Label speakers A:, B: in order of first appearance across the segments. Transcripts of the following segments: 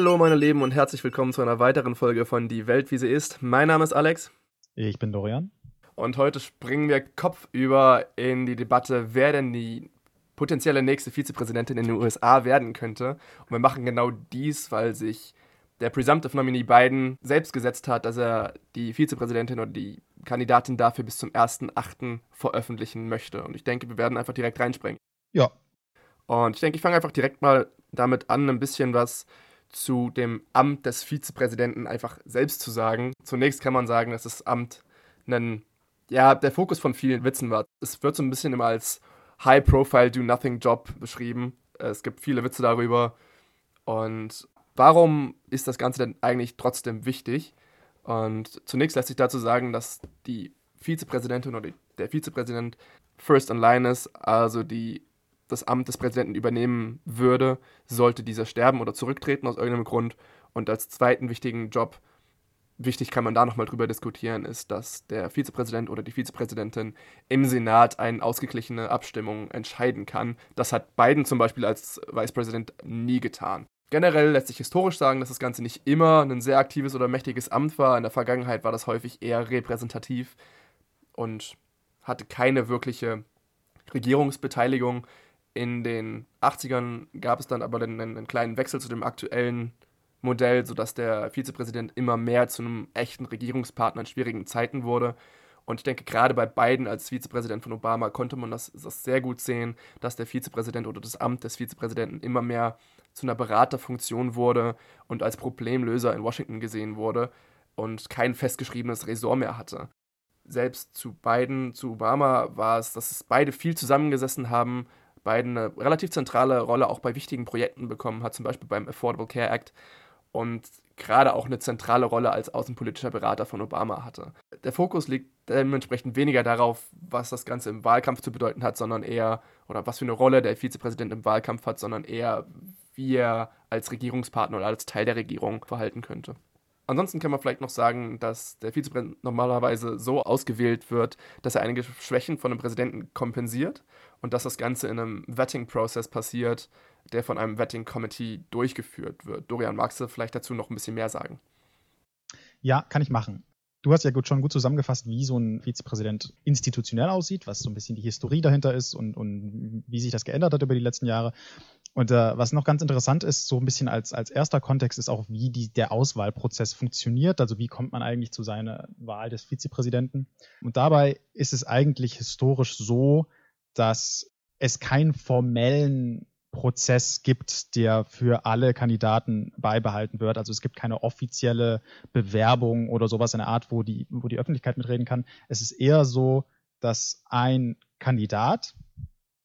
A: Hallo meine Lieben und herzlich willkommen zu einer weiteren Folge von Die Welt wie sie ist. Mein Name ist Alex.
B: Ich bin Dorian.
A: Und heute springen wir kopfüber in die Debatte, wer denn die potenzielle nächste Vizepräsidentin in den USA werden könnte. Und wir machen genau dies, weil sich der Presumptive Nominee Biden selbst gesetzt hat, dass er die Vizepräsidentin oder die Kandidatin dafür bis zum 1.8. veröffentlichen möchte. Und ich denke, wir werden einfach direkt reinspringen.
B: Ja.
A: Und ich denke, ich fange einfach direkt mal damit an, ein bisschen was zu dem Amt des Vizepräsidenten einfach selbst zu sagen. Zunächst kann man sagen, dass das Amt einen, ja, der Fokus von vielen Witzen war. Es wird so ein bisschen immer als High-Profile, Do-Nothing-Job beschrieben. Es gibt viele Witze darüber. Und warum ist das Ganze denn eigentlich trotzdem wichtig? Und zunächst lässt sich dazu sagen, dass die Vizepräsidentin oder der Vizepräsident first in line ist, also die das Amt des Präsidenten übernehmen würde, sollte dieser sterben oder zurücktreten aus irgendeinem Grund. Und als zweiten wichtigen Job, wichtig kann man da nochmal drüber diskutieren, ist, dass der Vizepräsident oder die Vizepräsidentin im Senat eine ausgeglichene Abstimmung entscheiden kann. Das hat Biden zum Beispiel als Vicepräsident nie getan. Generell lässt sich historisch sagen, dass das Ganze nicht immer ein sehr aktives oder mächtiges Amt war. In der Vergangenheit war das häufig eher repräsentativ und hatte keine wirkliche Regierungsbeteiligung. In den 80ern gab es dann aber einen, einen kleinen Wechsel zu dem aktuellen Modell, sodass der Vizepräsident immer mehr zu einem echten Regierungspartner in schwierigen Zeiten wurde. Und ich denke, gerade bei Biden als Vizepräsident von Obama konnte man das, das, sehr gut sehen, dass der Vizepräsident oder das Amt des Vizepräsidenten immer mehr zu einer Beraterfunktion wurde und als Problemlöser in Washington gesehen wurde und kein festgeschriebenes Ressort mehr hatte. Selbst zu Biden, zu Obama war es, dass beide viel zusammengesessen haben, Biden eine relativ zentrale Rolle auch bei wichtigen Projekten bekommen hat, zum Beispiel beim Affordable Care Act und gerade auch eine zentrale Rolle als außenpolitischer Berater von Obama hatte. Der Fokus liegt dementsprechend weniger darauf, was das Ganze im Wahlkampf zu bedeuten hat, sondern eher, oder was für eine Rolle der Vizepräsident im Wahlkampf hat, sondern eher, wie er als Regierungspartner oder als Teil der Regierung verhalten könnte. Ansonsten kann man vielleicht noch sagen, dass der Vizepräsident normalerweise so ausgewählt wird, dass er einige Schwächen von dem Präsidenten kompensiert und dass das Ganze in einem Vetting-Prozess passiert, der von einem Vetting-Committee durchgeführt wird. Dorian, magst du vielleicht dazu noch ein bisschen mehr sagen?
B: Ja, kann ich machen. Du hast ja gut, schon gut zusammengefasst, wie so ein Vizepräsident institutionell aussieht, was so ein bisschen die Historie dahinter ist und, und wie sich das geändert hat über die letzten Jahre. Und äh, was noch ganz interessant ist, so ein bisschen als, als erster Kontext, ist auch, wie die, der Auswahlprozess funktioniert. Also wie kommt man eigentlich zu seiner Wahl des Vizepräsidenten? Und dabei ist es eigentlich historisch so, dass es keinen formellen Prozess gibt, der für alle Kandidaten beibehalten wird. Also es gibt keine offizielle Bewerbung oder sowas in der Art, wo die, wo die Öffentlichkeit mitreden kann. Es ist eher so, dass ein Kandidat,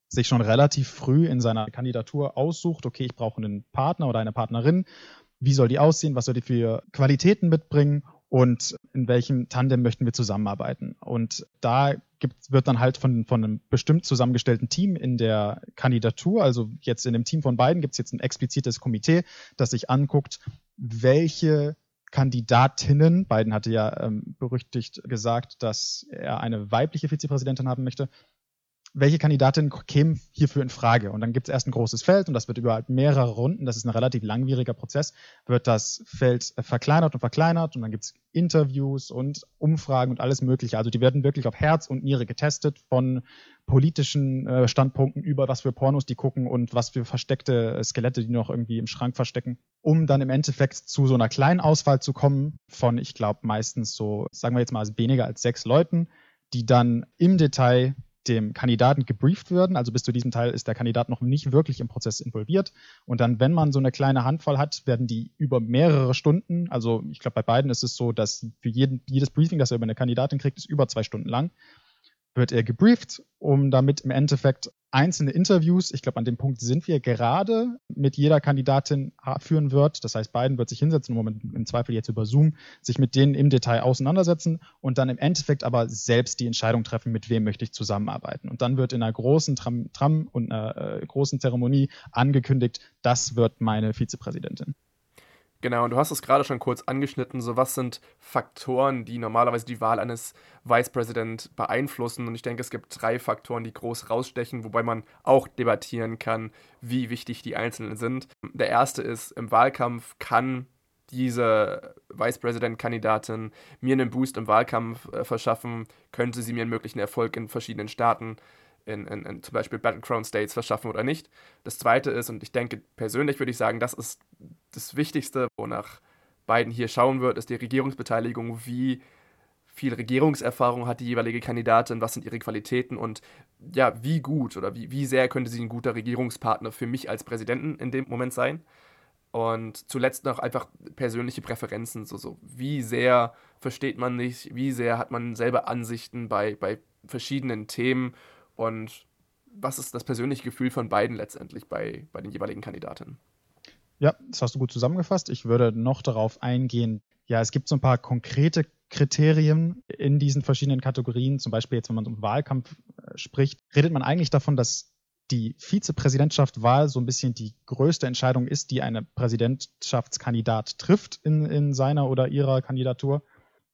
B: sich schon relativ früh in seiner Kandidatur aussucht, okay, ich brauche einen Partner oder eine Partnerin, wie soll die aussehen, was soll die für Qualitäten mitbringen und in welchem Tandem möchten wir zusammenarbeiten. Und da gibt, wird dann halt von, von einem bestimmt zusammengestellten Team in der Kandidatur, also jetzt in dem Team von beiden gibt es jetzt ein explizites Komitee, das sich anguckt, welche Kandidatinnen, Biden hatte ja ähm, berüchtigt gesagt, dass er eine weibliche Vizepräsidentin haben möchte, welche Kandidatin käme hierfür in Frage? Und dann gibt es erst ein großes Feld und das wird über mehrere Runden, das ist ein relativ langwieriger Prozess, wird das Feld verkleinert und verkleinert und dann gibt es Interviews und Umfragen und alles Mögliche. Also die werden wirklich auf Herz und Niere getestet von politischen äh, Standpunkten über was für Pornos die gucken und was für versteckte Skelette die noch irgendwie im Schrank verstecken, um dann im Endeffekt zu so einer kleinen Auswahl zu kommen von, ich glaube, meistens so, sagen wir jetzt mal, weniger als sechs Leuten, die dann im Detail dem Kandidaten gebrieft werden. Also bis zu diesem Teil ist der Kandidat noch nicht wirklich im Prozess involviert. Und dann, wenn man so eine kleine Handvoll hat, werden die über mehrere Stunden, also ich glaube bei beiden ist es so, dass für jeden, jedes Briefing, das er über eine Kandidatin kriegt, ist über zwei Stunden lang wird er gebrieft, um damit im Endeffekt einzelne Interviews, ich glaube, an dem Punkt sind wir gerade, mit jeder Kandidatin führen wird. Das heißt, Biden wird sich hinsetzen, im, im Zweifel jetzt über Zoom, sich mit denen im Detail auseinandersetzen und dann im Endeffekt aber selbst die Entscheidung treffen, mit wem möchte ich zusammenarbeiten. Und dann wird in einer großen Tram, Tram und einer äh, großen Zeremonie angekündigt, das wird meine Vizepräsidentin.
A: Genau, und du hast es gerade schon kurz angeschnitten. So, was sind Faktoren, die normalerweise die Wahl eines Vice President beeinflussen? Und ich denke, es gibt drei Faktoren, die groß rausstechen, wobei man auch debattieren kann, wie wichtig die einzelnen sind. Der erste ist, im Wahlkampf kann diese Vice President-Kandidatin mir einen Boost im Wahlkampf äh, verschaffen, könnte sie mir einen möglichen Erfolg in verschiedenen Staaten in, in, in zum Beispiel Battleground States verschaffen oder nicht. Das zweite ist, und ich denke persönlich würde ich sagen, das ist das Wichtigste, wonach Biden hier schauen wird, ist die Regierungsbeteiligung. Wie viel Regierungserfahrung hat die jeweilige Kandidatin, was sind ihre Qualitäten und ja, wie gut oder wie, wie sehr könnte sie ein guter Regierungspartner für mich als Präsidenten in dem Moment sein. Und zuletzt noch einfach persönliche Präferenzen, so, so wie sehr versteht man nicht, wie sehr hat man selber Ansichten bei, bei verschiedenen Themen und was ist das persönliche Gefühl von beiden letztendlich bei, bei den jeweiligen Kandidaten?
B: Ja, das hast du gut zusammengefasst. Ich würde noch darauf eingehen, ja, es gibt so ein paar konkrete Kriterien in diesen verschiedenen Kategorien. Zum Beispiel jetzt, wenn man um Wahlkampf äh, spricht, redet man eigentlich davon, dass die Vizepräsidentschaftswahl so ein bisschen die größte Entscheidung ist, die eine Präsidentschaftskandidat trifft in, in seiner oder ihrer Kandidatur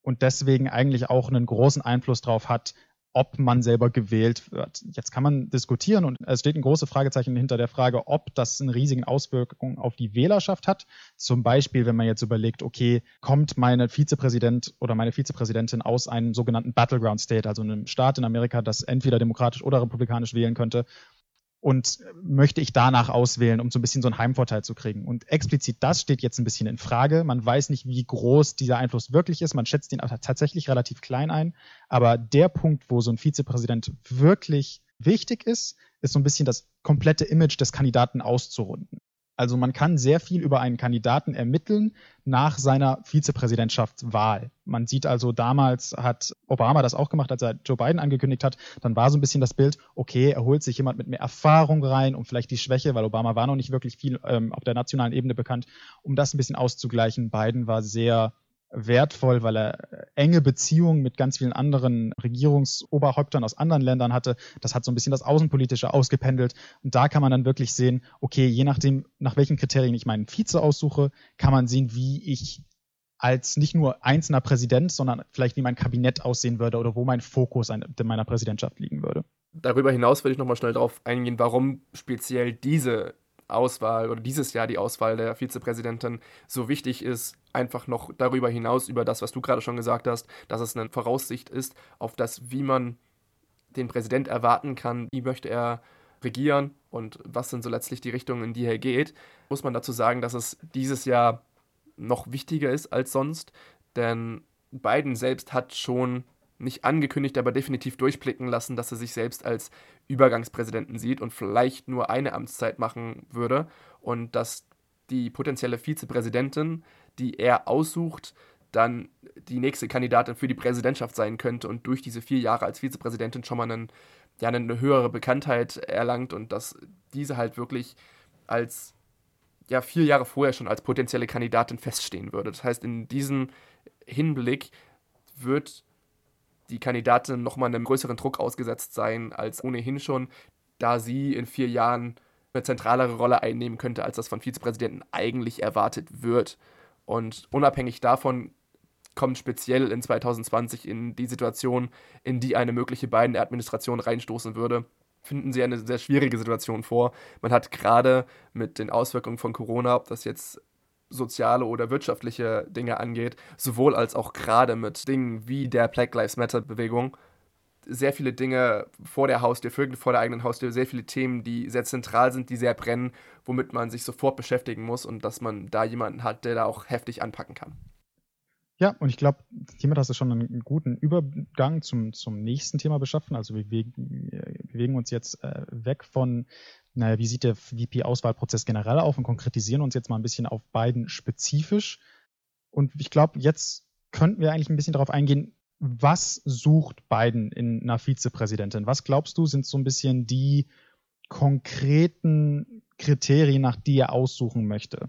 B: und deswegen eigentlich auch einen großen Einfluss darauf hat, ob man selber gewählt wird. Jetzt kann man diskutieren und es steht ein großes Fragezeichen hinter der Frage, ob das eine riesige Auswirkung auf die Wählerschaft hat. Zum Beispiel, wenn man jetzt überlegt, okay, kommt meine Vizepräsident oder meine Vizepräsidentin aus einem sogenannten Battleground State, also einem Staat in Amerika, das entweder demokratisch oder republikanisch wählen könnte, und möchte ich danach auswählen, um so ein bisschen so einen Heimvorteil zu kriegen. Und explizit das steht jetzt ein bisschen in Frage. Man weiß nicht, wie groß dieser Einfluss wirklich ist. Man schätzt ihn tatsächlich relativ klein ein. Aber der Punkt, wo so ein Vizepräsident wirklich wichtig ist, ist so ein bisschen das komplette Image des Kandidaten auszurunden. Also man kann sehr viel über einen Kandidaten ermitteln nach seiner Vizepräsidentschaftswahl. Man sieht also, damals hat Obama das auch gemacht, als er Joe Biden angekündigt hat. Dann war so ein bisschen das Bild, okay, er holt sich jemand mit mehr Erfahrung rein, um vielleicht die Schwäche, weil Obama war noch nicht wirklich viel ähm, auf der nationalen Ebene bekannt, um das ein bisschen auszugleichen. Biden war sehr wertvoll, weil er enge Beziehungen mit ganz vielen anderen Regierungsoberhäuptern aus anderen Ländern hatte. Das hat so ein bisschen das Außenpolitische ausgependelt. Und da kann man dann wirklich sehen, okay, je nachdem, nach welchen Kriterien ich meinen Vize aussuche, kann man sehen, wie ich als nicht nur einzelner Präsident, sondern vielleicht wie mein Kabinett aussehen würde oder wo mein Fokus in meiner Präsidentschaft liegen würde.
A: Darüber hinaus würde ich nochmal schnell darauf eingehen, warum speziell diese Auswahl oder dieses Jahr die Auswahl der Vizepräsidentin so wichtig ist, einfach noch darüber hinaus, über das, was du gerade schon gesagt hast, dass es eine Voraussicht ist auf das, wie man den Präsident erwarten kann, wie möchte er regieren und was sind so letztlich die Richtungen, in die er geht, muss man dazu sagen, dass es dieses Jahr noch wichtiger ist als sonst, denn Biden selbst hat schon nicht angekündigt, aber definitiv durchblicken lassen, dass er sich selbst als Übergangspräsidenten sieht und vielleicht nur eine Amtszeit machen würde und dass die potenzielle Vizepräsidentin, die er aussucht, dann die nächste Kandidatin für die Präsidentschaft sein könnte und durch diese vier Jahre als Vizepräsidentin schon mal einen, ja, eine höhere Bekanntheit erlangt und dass diese halt wirklich als ja, vier Jahre vorher schon als potenzielle Kandidatin feststehen würde. Das heißt, in diesem Hinblick wird die Kandidatin nochmal einem größeren Druck ausgesetzt sein als ohnehin schon, da sie in vier Jahren eine zentralere Rolle einnehmen könnte, als das von Vizepräsidenten eigentlich erwartet wird. Und unabhängig davon kommt speziell in 2020 in die Situation, in die eine mögliche Biden-Administration reinstoßen würde, finden sie eine sehr schwierige Situation vor. Man hat gerade mit den Auswirkungen von Corona, ob das jetzt soziale oder wirtschaftliche Dinge angeht, sowohl als auch gerade mit Dingen wie der Black Lives Matter Bewegung. Sehr viele Dinge vor der Haustür, vor der eigenen Haustür, sehr viele Themen, die sehr zentral sind, die sehr brennen, womit man sich sofort beschäftigen muss und dass man da jemanden hat, der da auch heftig anpacken kann.
B: Ja, und ich glaube, hiermit hast du schon einen guten Übergang zum, zum nächsten Thema beschaffen. Also wir, bewegen uns jetzt äh, weg von naja, wie sieht der VP-Auswahlprozess generell auf und konkretisieren uns jetzt mal ein bisschen auf beiden spezifisch. Und ich glaube, jetzt könnten wir eigentlich ein bisschen darauf eingehen, was sucht Biden in einer Vizepräsidentin? Was glaubst du, sind so ein bisschen die konkreten Kriterien, nach die er aussuchen möchte?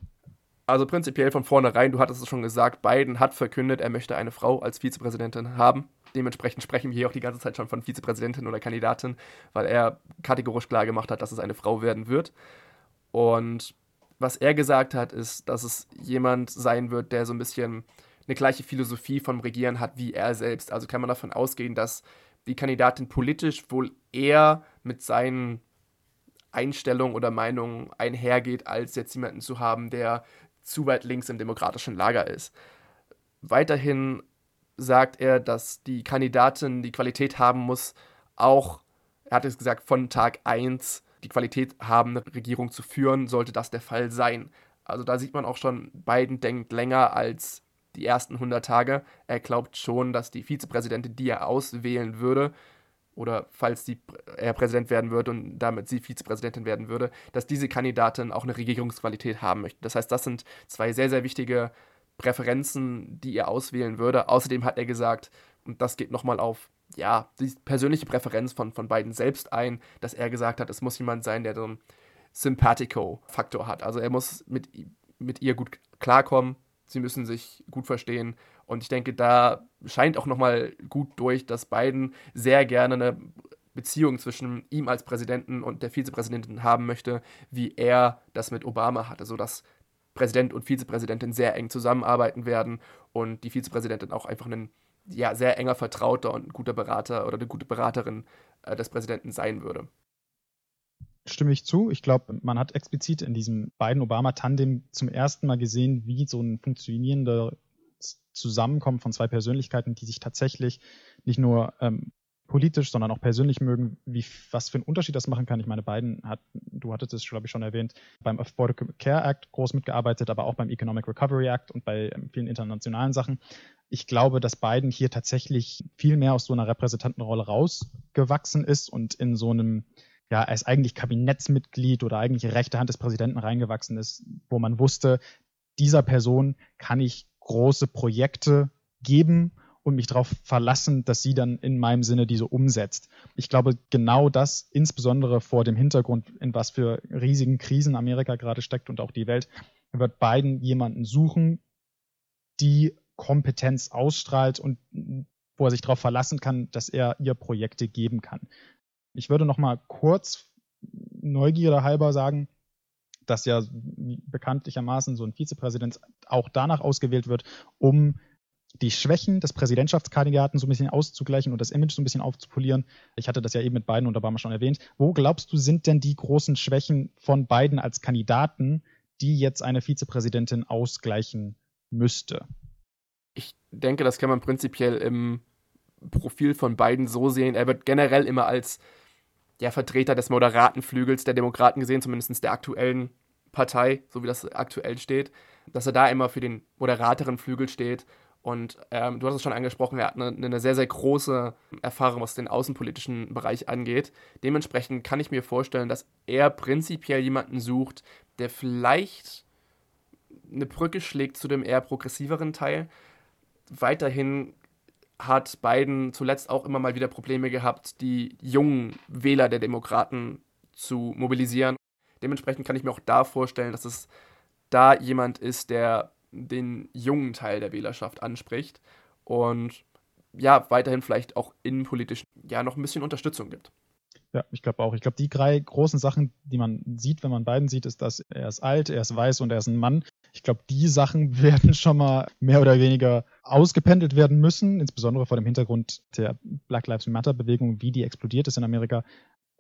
A: Also prinzipiell von vornherein, du hattest es schon gesagt, Biden hat verkündet, er möchte eine Frau als Vizepräsidentin haben. Dementsprechend sprechen wir hier auch die ganze Zeit schon von Vizepräsidentin oder Kandidatin, weil er kategorisch klar gemacht hat, dass es eine Frau werden wird. Und was er gesagt hat, ist, dass es jemand sein wird, der so ein bisschen eine gleiche Philosophie vom Regieren hat wie er selbst. Also kann man davon ausgehen, dass die Kandidatin politisch wohl eher mit seinen Einstellungen oder Meinungen einhergeht, als jetzt jemanden zu haben, der zu weit links im demokratischen Lager ist. Weiterhin sagt er, dass die Kandidatin die Qualität haben muss, auch, er hat es gesagt, von Tag 1 die Qualität haben, eine Regierung zu führen, sollte das der Fall sein. Also da sieht man auch schon, Biden denkt länger als die ersten 100 Tage. Er glaubt schon, dass die Vizepräsidentin, die er auswählen würde, oder falls die, er Präsident werden würde und damit sie Vizepräsidentin werden würde, dass diese Kandidatin auch eine Regierungsqualität haben möchte. Das heißt, das sind zwei sehr, sehr wichtige Präferenzen, die er auswählen würde. Außerdem hat er gesagt, und das geht nochmal auf ja, die persönliche Präferenz von, von beiden selbst ein, dass er gesagt hat, es muss jemand sein, der so einen Sympathico-Faktor hat. Also er muss mit, mit ihr gut klarkommen, sie müssen sich gut verstehen. Und ich denke, da scheint auch nochmal gut durch, dass Biden sehr gerne eine Beziehung zwischen ihm als Präsidenten und der Vizepräsidentin haben möchte, wie er das mit Obama hatte, sodass Präsident und Vizepräsidentin sehr eng zusammenarbeiten werden und die Vizepräsidentin auch einfach ein ja, sehr enger Vertrauter und ein guter Berater oder eine gute Beraterin äh, des Präsidenten sein würde.
B: Stimme ich zu. Ich glaube, man hat explizit in diesem beiden Obama-Tandem zum ersten Mal gesehen, wie so ein funktionierender Zusammenkommen von zwei Persönlichkeiten, die sich tatsächlich nicht nur ähm, politisch, sondern auch persönlich mögen, wie, was für einen Unterschied das machen kann. Ich meine, beiden hat, du hattest es, glaube ich, schon erwähnt, beim Affordable Care Act groß mitgearbeitet, aber auch beim Economic Recovery Act und bei ähm, vielen internationalen Sachen. Ich glaube, dass Biden hier tatsächlich viel mehr aus so einer Repräsentantenrolle rausgewachsen ist und in so einem, ja, ist eigentlich Kabinettsmitglied oder eigentlich rechte Hand des Präsidenten reingewachsen ist, wo man wusste, dieser Person kann ich große Projekte geben und mich darauf verlassen, dass sie dann in meinem Sinne diese umsetzt. Ich glaube, genau das, insbesondere vor dem Hintergrund, in was für riesigen Krisen Amerika gerade steckt und auch die Welt, wird Biden jemanden suchen, die Kompetenz ausstrahlt und wo er sich darauf verlassen kann, dass er ihr Projekte geben kann. Ich würde noch mal kurz Neugierde halber sagen, dass ja bekanntlichermaßen so ein Vizepräsident auch danach ausgewählt wird, um die Schwächen des Präsidentschaftskandidaten so ein bisschen auszugleichen und das Image so ein bisschen aufzupolieren. Ich hatte das ja eben mit Biden und Obama schon erwähnt. Wo glaubst du, sind denn die großen Schwächen von Biden als Kandidaten, die jetzt eine Vizepräsidentin ausgleichen müsste?
A: Ich denke, das kann man prinzipiell im Profil von Biden so sehen. Er wird generell immer als ja, Vertreter des moderaten Flügels der Demokraten gesehen, zumindest der aktuellen Partei, so wie das aktuell steht, dass er da immer für den moderateren Flügel steht und ähm, du hast es schon angesprochen, er hat eine, eine, sehr, sehr große Erfahrung, was den außenpolitischen Bereich angeht. Dementsprechend kann ich mir vorstellen, dass er prinzipiell jemanden sucht, der vielleicht eine Brücke schlägt zu dem eher progressiveren Teil. Weiterhin hat Biden zuletzt auch immer mal wieder Probleme gehabt, die jungen Wähler der Demokraten zu mobilisieren. Dementsprechend kann ich mir auch da vorstellen, dass es da jemand ist, der den jungen Teil der Wählerschaft anspricht und ja, weiterhin vielleicht auch innenpolitisch ja noch ein bisschen Unterstützung gibt.
B: Ja, ich glaube auch. Ich glaube, die drei großen Sachen, die man sieht, wenn man beiden sieht, ist, dass er ist alt, er ist weiß und er ist ein Mann. Ich glaube, die Sachen werden schon mal mehr oder weniger ausgependelt werden müssen, insbesondere vor dem Hintergrund der Black Lives Matter Bewegung, wie die explodiert ist in Amerika.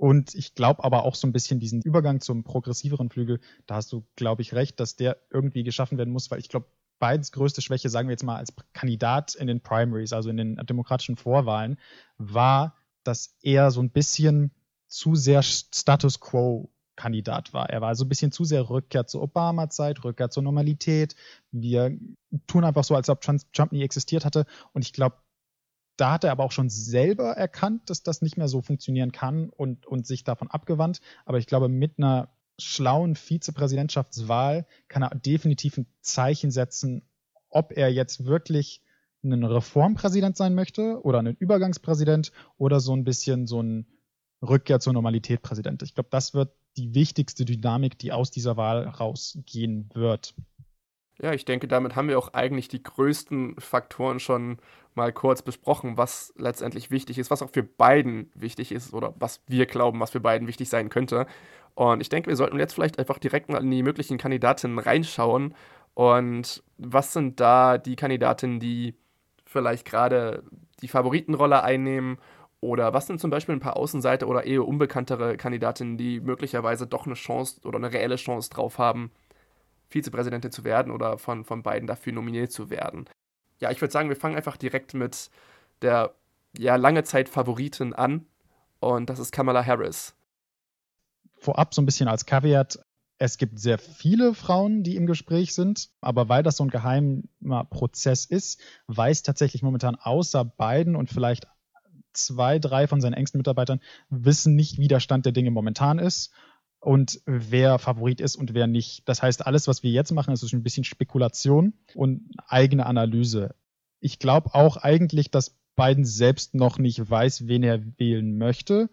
B: Und ich glaube aber auch so ein bisschen diesen Übergang zum progressiveren Flügel, da hast du, glaube ich, recht, dass der irgendwie geschaffen werden muss, weil ich glaube, Bidens größte Schwäche, sagen wir jetzt mal als Kandidat in den Primaries, also in den demokratischen Vorwahlen, war, dass er so ein bisschen zu sehr Status Quo Kandidat war. Er war so ein bisschen zu sehr Rückkehr zur Obama-Zeit, Rückkehr zur Normalität. Wir tun einfach so, als ob Trump nie existiert hatte. Und ich glaube, da hat er aber auch schon selber erkannt, dass das nicht mehr so funktionieren kann und, und sich davon abgewandt. Aber ich glaube, mit einer schlauen Vizepräsidentschaftswahl kann er definitiv ein Zeichen setzen, ob er jetzt wirklich ein Reformpräsident sein möchte oder ein Übergangspräsident oder so ein bisschen so ein Rückkehr zur Normalität Präsident. Ich glaube, das wird die wichtigste Dynamik, die aus dieser Wahl rausgehen wird.
A: Ja, ich denke, damit haben wir auch eigentlich die größten Faktoren schon mal kurz besprochen, was letztendlich wichtig ist, was auch für beiden wichtig ist oder was wir glauben, was für beiden wichtig sein könnte. Und ich denke, wir sollten jetzt vielleicht einfach direkt mal in die möglichen Kandidatinnen reinschauen. Und was sind da die Kandidatinnen, die vielleicht gerade die Favoritenrolle einnehmen? Oder was sind zum Beispiel ein paar Außenseiter oder eher unbekanntere Kandidatinnen, die möglicherweise doch eine Chance oder eine reelle Chance drauf haben, Vizepräsidentin zu werden oder von, von beiden dafür nominiert zu werden? Ja, ich würde sagen, wir fangen einfach direkt mit der ja, lange Zeit Favoritin an. Und das ist Kamala Harris
B: vorab so ein bisschen als Kaviar, es gibt sehr viele Frauen, die im Gespräch sind, aber weil das so ein geheimer Prozess ist, weiß tatsächlich momentan außer beiden und vielleicht zwei, drei von seinen engsten Mitarbeitern wissen nicht, wie der Stand der Dinge momentan ist und wer Favorit ist und wer nicht. Das heißt, alles, was wir jetzt machen, ist ein bisschen Spekulation und eigene Analyse. Ich glaube auch eigentlich, dass Biden selbst noch nicht weiß, wen er wählen möchte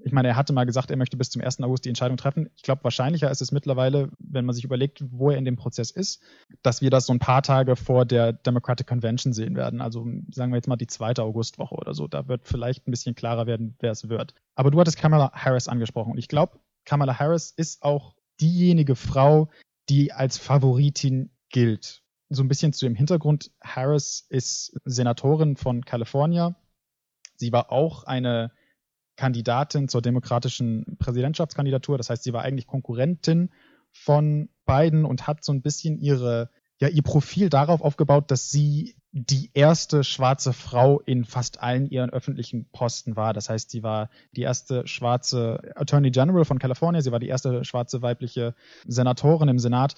B: ich meine, er hatte mal gesagt, er möchte bis zum 1. August die Entscheidung treffen. Ich glaube, wahrscheinlicher ist es mittlerweile, wenn man sich überlegt, wo er in dem Prozess ist, dass wir das so ein paar Tage vor der Democratic Convention sehen werden. Also sagen wir jetzt mal die zweite Augustwoche oder so. Da wird vielleicht ein bisschen klarer werden, wer es wird. Aber du hattest Kamala Harris angesprochen. Und ich glaube, Kamala Harris ist auch diejenige Frau, die als Favoritin gilt. So ein bisschen zu dem Hintergrund. Harris ist Senatorin von California. Sie war auch eine Kandidatin zur demokratischen Präsidentschaftskandidatur. Das heißt, sie war eigentlich Konkurrentin von Biden und hat so ein bisschen ihre, ja, ihr Profil darauf aufgebaut, dass sie die erste schwarze Frau in fast allen ihren öffentlichen Posten war. Das heißt, sie war die erste schwarze Attorney General von Kalifornien, sie war die erste schwarze weibliche Senatorin im Senat.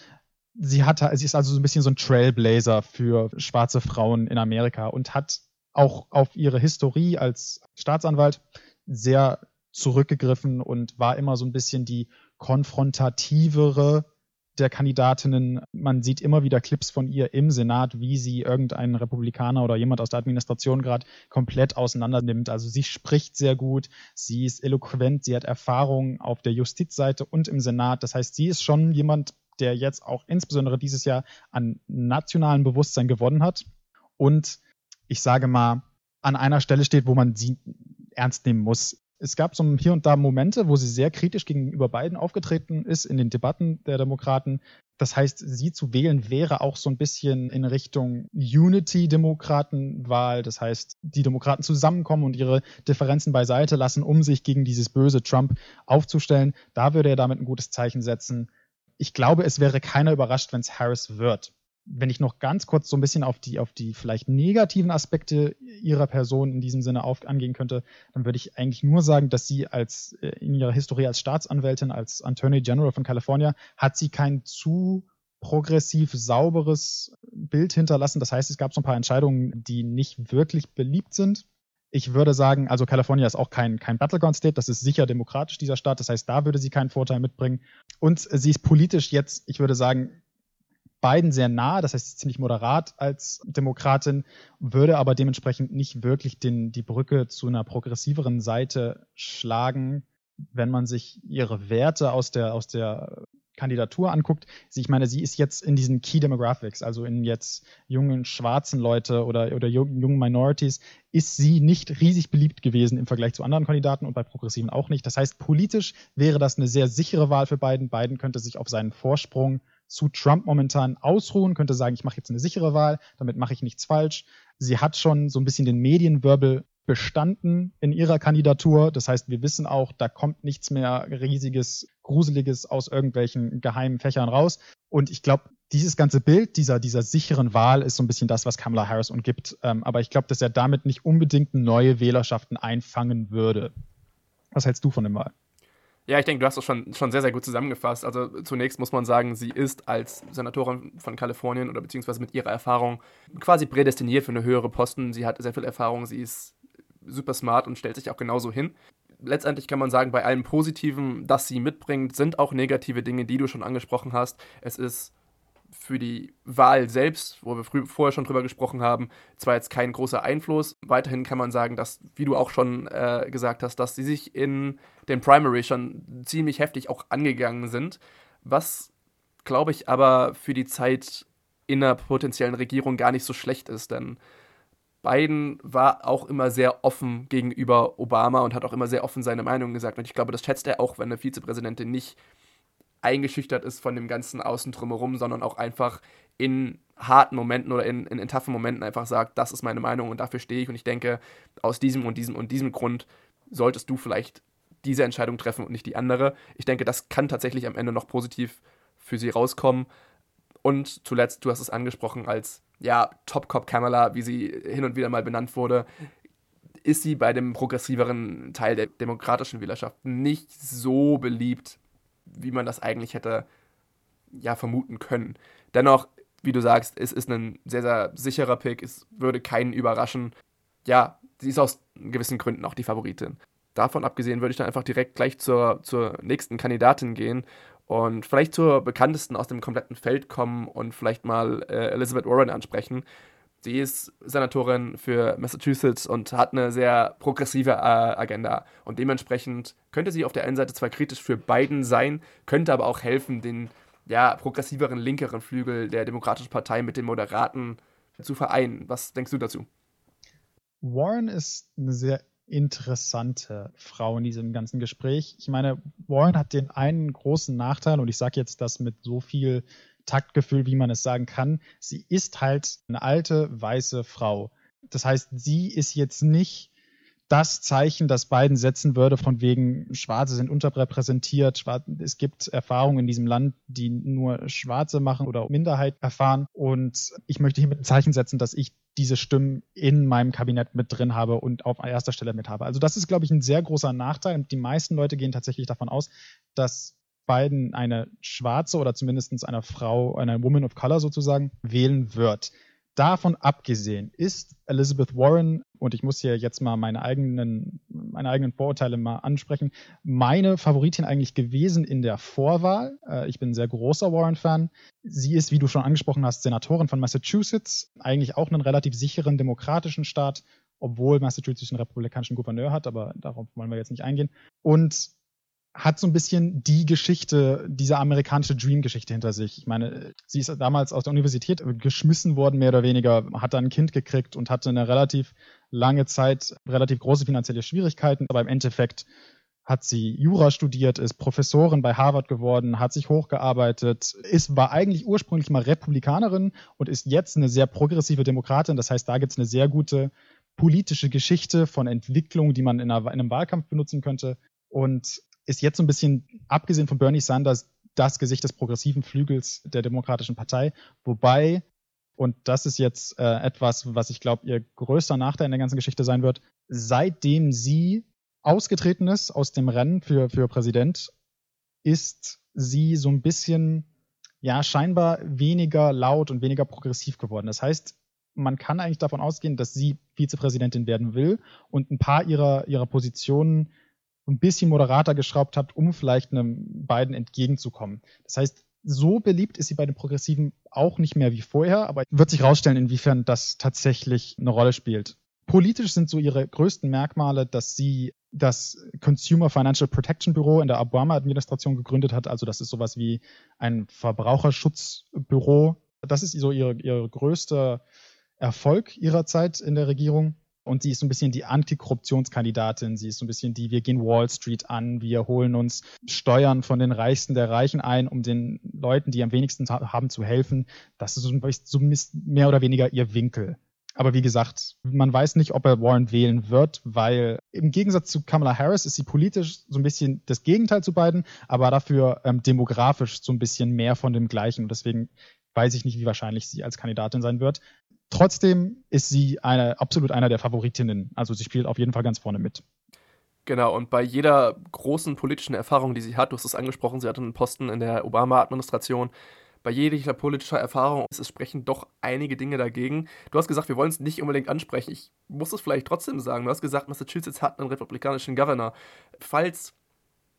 B: Sie hatte, sie ist also so ein bisschen so ein Trailblazer für schwarze Frauen in Amerika und hat auch auf ihre Historie als Staatsanwalt sehr zurückgegriffen und war immer so ein bisschen die konfrontativere der Kandidatinnen. Man sieht immer wieder Clips von ihr im Senat, wie sie irgendeinen Republikaner oder jemand aus der Administration gerade komplett auseinander nimmt. Also sie spricht sehr gut, sie ist eloquent, sie hat Erfahrung auf der Justizseite und im Senat. Das heißt, sie ist schon jemand, der jetzt auch insbesondere dieses Jahr an nationalem Bewusstsein gewonnen hat und ich sage mal, an einer Stelle steht, wo man sie ernst nehmen muss. Es gab so hier und da Momente, wo sie sehr kritisch gegenüber Biden aufgetreten ist in den Debatten der Demokraten. Das heißt, sie zu wählen wäre auch so ein bisschen in Richtung Unity-Demokratenwahl. Das heißt, die Demokraten zusammenkommen und ihre Differenzen beiseite lassen, um sich gegen dieses böse Trump aufzustellen. Da würde er damit ein gutes Zeichen setzen. Ich glaube, es wäre keiner überrascht, wenn es Harris wird wenn ich noch ganz kurz so ein bisschen auf die, auf die vielleicht negativen Aspekte ihrer Person in diesem Sinne auf, angehen könnte, dann würde ich eigentlich nur sagen, dass sie als äh, in ihrer Historie als Staatsanwältin, als Attorney General von California, hat sie kein zu progressiv sauberes Bild hinterlassen. Das heißt, es gab so ein paar Entscheidungen, die nicht wirklich beliebt sind. Ich würde sagen, also California ist auch kein, kein Battleground State, das ist sicher demokratisch, dieser Staat. Das heißt, da würde sie keinen Vorteil mitbringen. Und sie ist politisch jetzt, ich würde sagen, beiden sehr nah, das heißt ziemlich moderat als Demokratin, würde aber dementsprechend nicht wirklich den, die Brücke zu einer progressiveren Seite schlagen, wenn man sich ihre Werte aus der, aus der Kandidatur anguckt. Ich meine, sie ist jetzt in diesen Key Demographics, also in jetzt jungen schwarzen Leute oder, oder jungen Minorities, ist sie nicht riesig beliebt gewesen im Vergleich zu anderen Kandidaten und bei Progressiven auch nicht. Das heißt, politisch wäre das eine sehr sichere Wahl für Biden. Biden könnte sich auf seinen Vorsprung zu Trump momentan ausruhen, könnte sagen, ich mache jetzt eine sichere Wahl, damit mache ich nichts falsch. Sie hat schon so ein bisschen den Medienwirbel bestanden in ihrer Kandidatur. Das heißt, wir wissen auch, da kommt nichts mehr riesiges, gruseliges aus irgendwelchen geheimen Fächern raus. Und ich glaube, dieses ganze Bild dieser, dieser sicheren Wahl ist so ein bisschen das, was Kamala Harris umgibt. Ähm, aber ich glaube, dass er damit nicht unbedingt neue Wählerschaften einfangen würde. Was hältst du von dem Wahl?
A: Ja, ich denke, du hast das schon, schon sehr, sehr gut zusammengefasst. Also zunächst muss man sagen, sie ist als Senatorin von Kalifornien oder beziehungsweise mit ihrer Erfahrung quasi prädestiniert für eine höhere Posten. Sie hat sehr viel Erfahrung, sie ist super smart und stellt sich auch genauso hin. Letztendlich kann man sagen, bei allem Positiven, das sie mitbringt, sind auch negative Dinge, die du schon angesprochen hast. Es ist für die Wahl selbst, wo wir vorher schon drüber gesprochen haben, zwar jetzt kein großer Einfluss. Weiterhin kann man sagen, dass, wie du auch schon äh, gesagt hast, dass sie sich in den Primary schon ziemlich heftig auch angegangen sind. Was, glaube ich, aber für die Zeit in einer potenziellen Regierung gar nicht so schlecht ist, denn Biden war auch immer sehr offen gegenüber Obama und hat auch immer sehr offen seine Meinung gesagt. Und ich glaube, das schätzt er auch, wenn eine Vizepräsidentin nicht eingeschüchtert ist von dem ganzen Außen drumherum, sondern auch einfach in harten Momenten oder in, in, in taffen Momenten einfach sagt, das ist meine Meinung und dafür stehe ich. Und ich denke, aus diesem und diesem und diesem Grund solltest du vielleicht diese Entscheidung treffen und nicht die andere. Ich denke, das kann tatsächlich am Ende noch positiv für sie rauskommen. Und zuletzt, du hast es angesprochen, als ja, Top Cop Kamala, wie sie hin und wieder mal benannt wurde, ist sie bei dem progressiveren Teil der demokratischen Wählerschaft nicht so beliebt, wie man das eigentlich hätte ja vermuten können. Dennoch, wie du sagst, es ist ein sehr, sehr sicherer Pick. Es würde keinen überraschen. Ja, sie ist aus gewissen Gründen auch die Favoritin. Davon abgesehen würde ich dann einfach direkt gleich zur, zur nächsten Kandidatin gehen und vielleicht zur bekanntesten aus dem kompletten Feld kommen und vielleicht mal äh, Elizabeth Warren ansprechen. Sie ist Senatorin für Massachusetts und hat eine sehr progressive äh, Agenda. Und dementsprechend könnte sie auf der einen Seite zwar kritisch für Biden sein, könnte aber auch helfen, den ja, progressiveren, linkeren Flügel der Demokratischen Partei mit dem Moderaten zu vereinen. Was denkst du dazu?
B: Warren ist eine sehr interessante Frau in diesem ganzen Gespräch. Ich meine, Warren hat den einen großen Nachteil, und ich sage jetzt das mit so viel Taktgefühl, wie man es sagen kann. Sie ist halt eine alte, weiße Frau. Das heißt, sie ist jetzt nicht das Zeichen, das Biden setzen würde, von wegen Schwarze sind unterrepräsentiert. Es gibt Erfahrungen in diesem Land, die nur Schwarze machen oder Minderheit erfahren. Und ich möchte hier mit ein Zeichen setzen, dass ich diese Stimmen in meinem Kabinett mit drin habe und auf erster Stelle mit habe. Also das ist, glaube ich, ein sehr großer Nachteil. Und die meisten Leute gehen tatsächlich davon aus, dass Biden eine Schwarze oder zumindest eine Frau, eine Woman of Color sozusagen, wählen wird. Davon abgesehen ist Elizabeth Warren, und ich muss hier jetzt mal meine eigenen, meine eigenen Vorurteile mal ansprechen, meine Favoritin eigentlich gewesen in der Vorwahl. Äh, ich bin ein sehr großer Warren-Fan. Sie ist, wie du schon angesprochen hast, Senatorin von Massachusetts, eigentlich auch einen relativ sicheren demokratischen Staat, obwohl Massachusetts einen republikanischen Gouverneur hat, aber darauf wollen wir jetzt nicht eingehen. Und hat so ein bisschen die Geschichte, diese amerikanische Dream-Geschichte hinter sich. Ich meine, sie ist damals aus der Universität geschmissen worden, mehr oder weniger, hat dann ein Kind gekriegt und hatte eine relativ lange Zeit relativ große finanzielle Schwierigkeiten, aber im Endeffekt hat sie Jura studiert, ist Professorin bei Harvard geworden, hat sich hochgearbeitet, ist, war eigentlich ursprünglich mal Republikanerin und ist jetzt eine sehr progressive Demokratin. Das heißt, da gibt es eine sehr gute politische Geschichte von Entwicklung, die man in, einer, in einem Wahlkampf benutzen könnte. Und ist jetzt so ein bisschen, abgesehen von Bernie Sanders, das Gesicht des progressiven Flügels der Demokratischen Partei. Wobei, und das ist jetzt äh, etwas, was ich glaube, ihr größter Nachteil in der ganzen Geschichte sein wird, seitdem sie ausgetreten ist aus dem Rennen für, für Präsident, ist sie so ein bisschen, ja, scheinbar weniger laut und weniger progressiv geworden. Das heißt, man kann eigentlich davon ausgehen, dass sie Vizepräsidentin werden will und ein paar ihrer, ihrer Positionen ein bisschen moderater geschraubt hat, um vielleicht einem beiden entgegenzukommen. Das heißt, so beliebt ist sie bei den Progressiven auch nicht mehr wie vorher, aber wird sich herausstellen, inwiefern das tatsächlich eine Rolle spielt. Politisch sind so ihre größten Merkmale, dass sie das Consumer Financial Protection Bureau in der Obama-Administration gegründet hat. Also das ist sowas wie ein Verbraucherschutzbüro. Das ist so ihre, ihre größte Erfolg ihrer Zeit in der Regierung. Und sie ist so ein bisschen die Antikorruptionskandidatin. Sie ist so ein bisschen die, wir gehen Wall Street an, wir holen uns Steuern von den Reichsten der Reichen ein, um den Leuten, die am wenigsten haben, zu helfen. Das ist so mehr oder weniger ihr Winkel. Aber wie gesagt, man weiß nicht, ob er Warren wählen wird, weil im Gegensatz zu Kamala Harris ist sie politisch so ein bisschen das Gegenteil zu beiden, aber dafür ähm, demografisch so ein bisschen mehr von dem Gleichen. Und deswegen weiß ich nicht, wie wahrscheinlich sie als Kandidatin sein wird. Trotzdem ist sie eine, absolut einer der Favoritinnen. Also sie spielt auf jeden Fall ganz vorne mit.
A: Genau, und bei jeder großen politischen Erfahrung, die sie hat, du hast es angesprochen, sie hatte einen Posten in der Obama-Administration, bei jeglicher politischer Erfahrung es sprechen doch einige Dinge dagegen. Du hast gesagt, wir wollen es nicht unbedingt ansprechen. Ich muss es vielleicht trotzdem sagen. Du hast gesagt, Massachusetts hat einen republikanischen Governor. Falls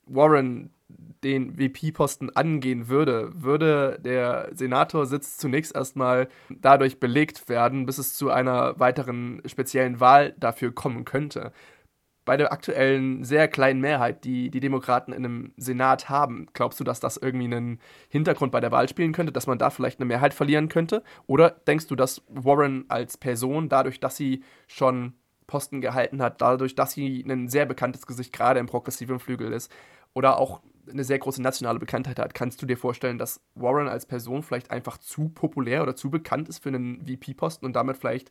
A: Warren den VP-Posten angehen würde, würde der Senatorsitz zunächst erstmal dadurch belegt werden, bis es zu einer weiteren speziellen Wahl dafür kommen könnte. bei der aktuellen sehr kleinen Mehrheit, die die Demokraten in einem Senat haben, glaubst du, dass das irgendwie einen Hintergrund bei der Wahl spielen könnte, dass man da vielleicht eine Mehrheit verlieren könnte? Oder denkst du, dass Warren als Person, dadurch, dass sie schon Posten gehalten hat, dadurch, dass sie ein sehr bekanntes Gesicht gerade im progressiven Flügel ist oder auch eine sehr große nationale Bekanntheit hat, kannst du dir vorstellen, dass Warren als Person vielleicht einfach zu populär oder zu bekannt ist für einen VP-Posten und damit vielleicht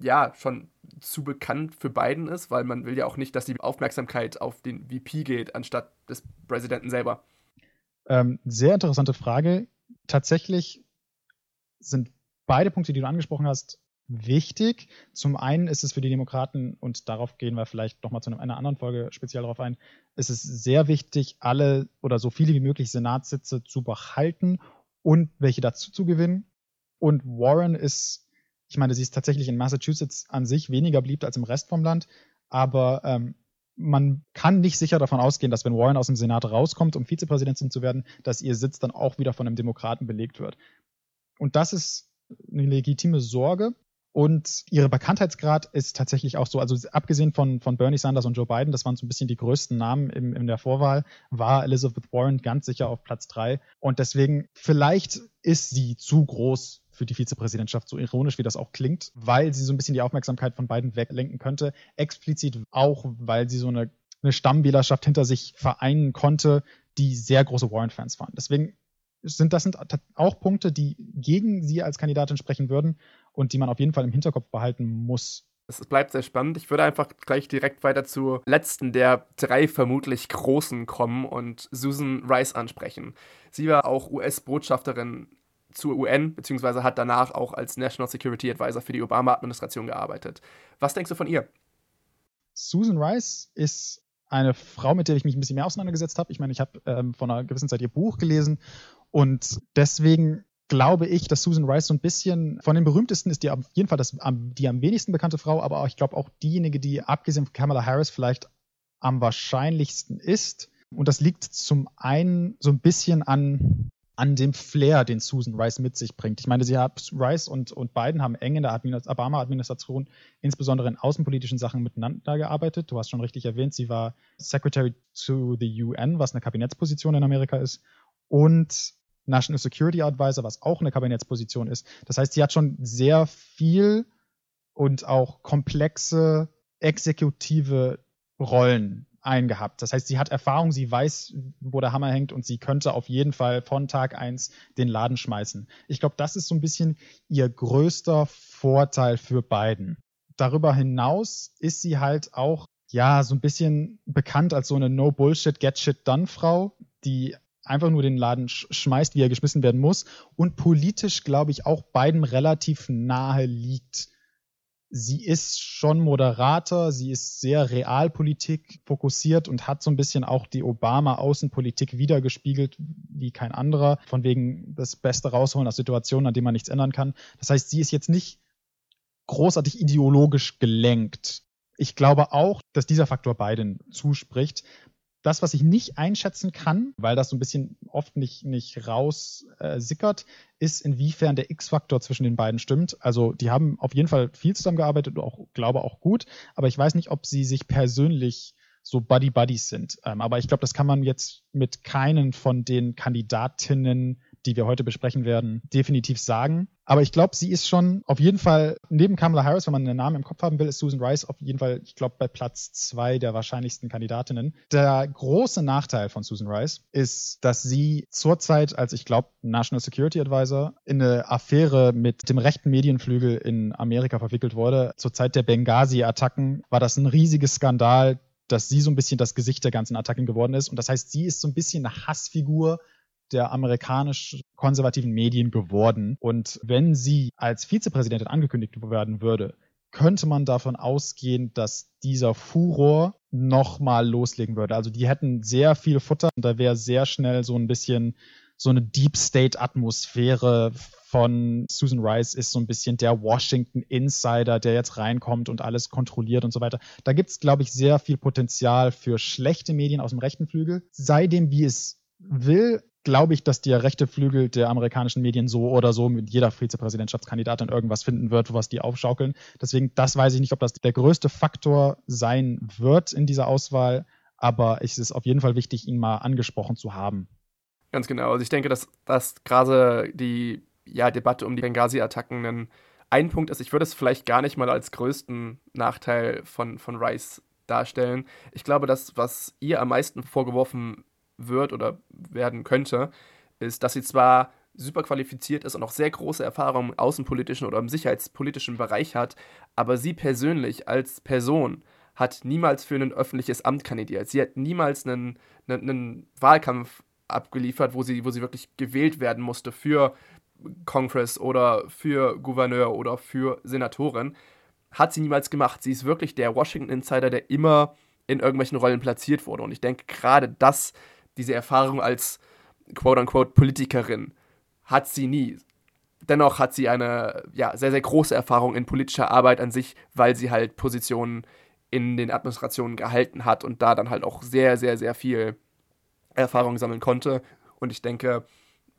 A: ja schon zu bekannt für Biden ist, weil man will ja auch nicht, dass die Aufmerksamkeit auf den VP geht, anstatt des Präsidenten selber.
B: Ähm, sehr interessante Frage. Tatsächlich sind beide Punkte, die du angesprochen hast, wichtig. Zum einen ist es für die Demokraten, und darauf gehen wir vielleicht nochmal zu einer anderen Folge speziell darauf ein, ist es sehr wichtig, alle oder so viele wie möglich Senatssitze zu behalten und welche dazu zu gewinnen. Und Warren ist ich meine, sie ist tatsächlich in Massachusetts an sich weniger beliebt als im Rest vom Land, aber ähm, man kann nicht sicher davon ausgehen, dass wenn Warren aus dem Senat rauskommt, um Vizepräsidentin zu werden, dass ihr Sitz dann auch wieder von einem Demokraten belegt wird. Und das ist eine legitime Sorge. Und ihre Bekanntheitsgrad ist tatsächlich auch so, also abgesehen von, von Bernie Sanders und Joe Biden, das waren so ein bisschen die größten Namen im, in der Vorwahl, war Elizabeth Warren ganz sicher auf Platz drei. Und deswegen, vielleicht ist sie zu groß für die Vizepräsidentschaft, so ironisch wie das auch klingt, weil sie so ein bisschen die Aufmerksamkeit von beiden weglenken könnte. Explizit auch, weil sie so eine, eine Stammwählerschaft hinter sich vereinen konnte, die sehr große Warren-Fans waren. Deswegen sind das sind auch Punkte, die gegen sie als Kandidatin sprechen würden und die man auf jeden Fall im Hinterkopf behalten muss.
A: Es bleibt sehr spannend. Ich würde einfach gleich direkt weiter zur letzten der drei vermutlich großen kommen und Susan Rice ansprechen. Sie war auch US-Botschafterin zur UN, beziehungsweise hat danach auch als National Security Advisor für die Obama-Administration gearbeitet. Was denkst du von ihr?
B: Susan Rice ist eine Frau, mit der ich mich ein bisschen mehr auseinandergesetzt habe. Ich meine, ich habe ähm, vor einer gewissen Zeit ihr Buch gelesen und deswegen glaube ich, dass Susan Rice so ein bisschen von den berühmtesten ist, die auf jeden Fall das, die am wenigsten bekannte Frau, aber auch, ich glaube auch diejenige, die abgesehen von Kamala Harris vielleicht am wahrscheinlichsten ist. Und das liegt zum einen so ein bisschen an an dem Flair, den Susan Rice mit sich bringt. Ich meine, sie hat Rice und, und Biden haben eng in der Obama-Administration, insbesondere in außenpolitischen Sachen miteinander gearbeitet. Du hast schon richtig erwähnt, sie war Secretary to the UN, was eine Kabinettsposition in Amerika ist, und National Security Advisor, was auch eine Kabinettsposition ist. Das heißt, sie hat schon sehr viel und auch komplexe exekutive Rollen eingehabt. Das heißt, sie hat Erfahrung, sie weiß, wo der Hammer hängt und sie könnte auf jeden Fall von Tag eins den Laden schmeißen. Ich glaube, das ist so ein bisschen ihr größter Vorteil für beiden. Darüber hinaus ist sie halt auch, ja, so ein bisschen bekannt als so eine No-Bullshit, Get-Shit-Done-Frau, die einfach nur den Laden sch schmeißt, wie er geschmissen werden muss und politisch, glaube ich, auch beiden relativ nahe liegt sie ist schon Moderator, sie ist sehr realpolitik fokussiert und hat so ein bisschen auch die Obama-Außenpolitik wiedergespiegelt wie kein anderer, von wegen das Beste rausholen aus Situationen, an denen man nichts ändern kann. Das heißt, sie ist jetzt nicht großartig ideologisch gelenkt. Ich glaube auch, dass dieser Faktor beiden zuspricht. Das, was ich nicht einschätzen kann, weil das so ein bisschen oft nicht, nicht raussickert, äh, ist, inwiefern der X-Faktor zwischen den beiden stimmt. Also die haben auf jeden Fall viel zusammengearbeitet und auch, glaube auch gut, aber ich weiß nicht, ob sie sich persönlich so Buddy-Buddies sind. Ähm, aber ich glaube, das kann man jetzt mit keinen von den Kandidatinnen die wir heute besprechen werden, definitiv sagen. Aber ich glaube, sie ist schon auf jeden Fall, neben Kamala Harris, wenn man einen Namen im Kopf haben will, ist Susan Rice auf jeden Fall, ich glaube, bei Platz zwei der wahrscheinlichsten Kandidatinnen. Der große Nachteil von Susan Rice ist, dass sie zurzeit als, ich glaube, National Security Advisor in eine Affäre mit dem rechten Medienflügel in Amerika verwickelt wurde. Zur Zeit der Benghazi-Attacken war das ein riesiges Skandal, dass sie so ein bisschen das Gesicht der ganzen Attacken geworden ist. Und das heißt, sie ist so ein bisschen eine Hassfigur der amerikanisch-konservativen Medien geworden. Und wenn sie als Vizepräsidentin angekündigt werden würde, könnte man davon ausgehen, dass dieser Furor nochmal loslegen würde. Also die hätten sehr viel Futter und da wäre sehr schnell so ein bisschen so eine Deep State Atmosphäre von Susan Rice ist so ein bisschen der Washington Insider, der jetzt reinkommt und alles kontrolliert und so weiter. Da gibt es, glaube ich, sehr viel Potenzial für schlechte Medien aus dem rechten Flügel. Sei dem, wie es will, glaube ich, dass der rechte Flügel der amerikanischen Medien so oder so mit jeder Vizepräsidentschaftskandidatin irgendwas finden wird, was die aufschaukeln. Deswegen, das weiß ich nicht, ob das der größte Faktor sein wird in dieser Auswahl, aber es ist auf jeden Fall wichtig, ihn mal angesprochen zu haben.
A: Ganz genau. Also ich denke, dass, dass gerade die ja, Debatte um die Benghazi-Attacken ein, Punkt ist. Ich würde es vielleicht gar nicht mal als größten Nachteil von, von Rice darstellen. Ich glaube, das, was ihr am meisten vorgeworfen wird oder werden könnte, ist, dass sie zwar super qualifiziert ist und auch sehr große Erfahrung im außenpolitischen oder im sicherheitspolitischen Bereich hat, aber sie persönlich als Person hat niemals für ein öffentliches Amt kandidiert. Sie hat niemals einen, einen, einen Wahlkampf abgeliefert, wo sie, wo sie wirklich gewählt werden musste für Congress oder für Gouverneur oder für Senatorin. Hat sie niemals gemacht. Sie ist wirklich der Washington Insider, der immer in irgendwelchen Rollen platziert wurde. Und ich denke, gerade das diese Erfahrung als quote-unquote Politikerin hat sie nie. Dennoch hat sie eine ja, sehr, sehr große Erfahrung in politischer Arbeit an sich, weil sie halt Positionen in den Administrationen gehalten hat und da dann halt auch sehr, sehr, sehr viel Erfahrung sammeln konnte. Und ich denke,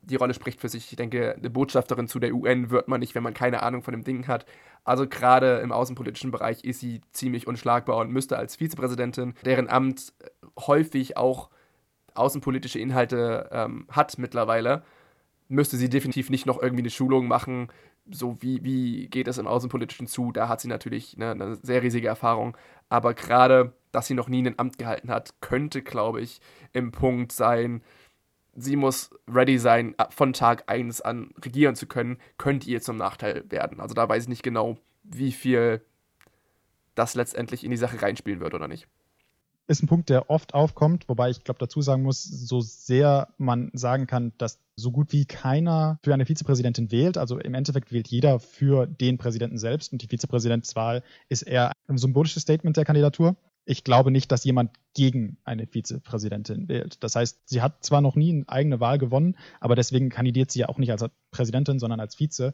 A: die Rolle spricht für sich. Ich denke, eine Botschafterin zu der UN wird man nicht, wenn man keine Ahnung von dem Ding hat. Also gerade im außenpolitischen Bereich ist sie ziemlich unschlagbar und müsste als Vizepräsidentin, deren Amt häufig auch außenpolitische Inhalte ähm, hat mittlerweile, müsste sie definitiv nicht noch irgendwie eine Schulung machen, so wie, wie geht es im Außenpolitischen zu. Da hat sie natürlich eine, eine sehr riesige Erfahrung. Aber gerade, dass sie noch nie ein Amt gehalten hat, könnte, glaube ich, im Punkt sein, sie muss ready sein, von Tag 1 an regieren zu können, könnte ihr zum Nachteil werden. Also da weiß ich nicht genau, wie viel das letztendlich in die Sache reinspielen wird oder nicht
B: ist ein Punkt, der oft aufkommt, wobei ich glaube dazu sagen muss, so sehr man sagen kann, dass so gut wie keiner für eine Vizepräsidentin wählt. Also im Endeffekt wählt jeder für den Präsidenten selbst und die Vizepräsidentswahl ist eher ein symbolisches Statement der Kandidatur. Ich glaube nicht, dass jemand gegen eine Vizepräsidentin wählt. Das heißt, sie hat zwar noch nie eine eigene Wahl gewonnen, aber deswegen kandidiert sie ja auch nicht als Präsidentin, sondern als Vize.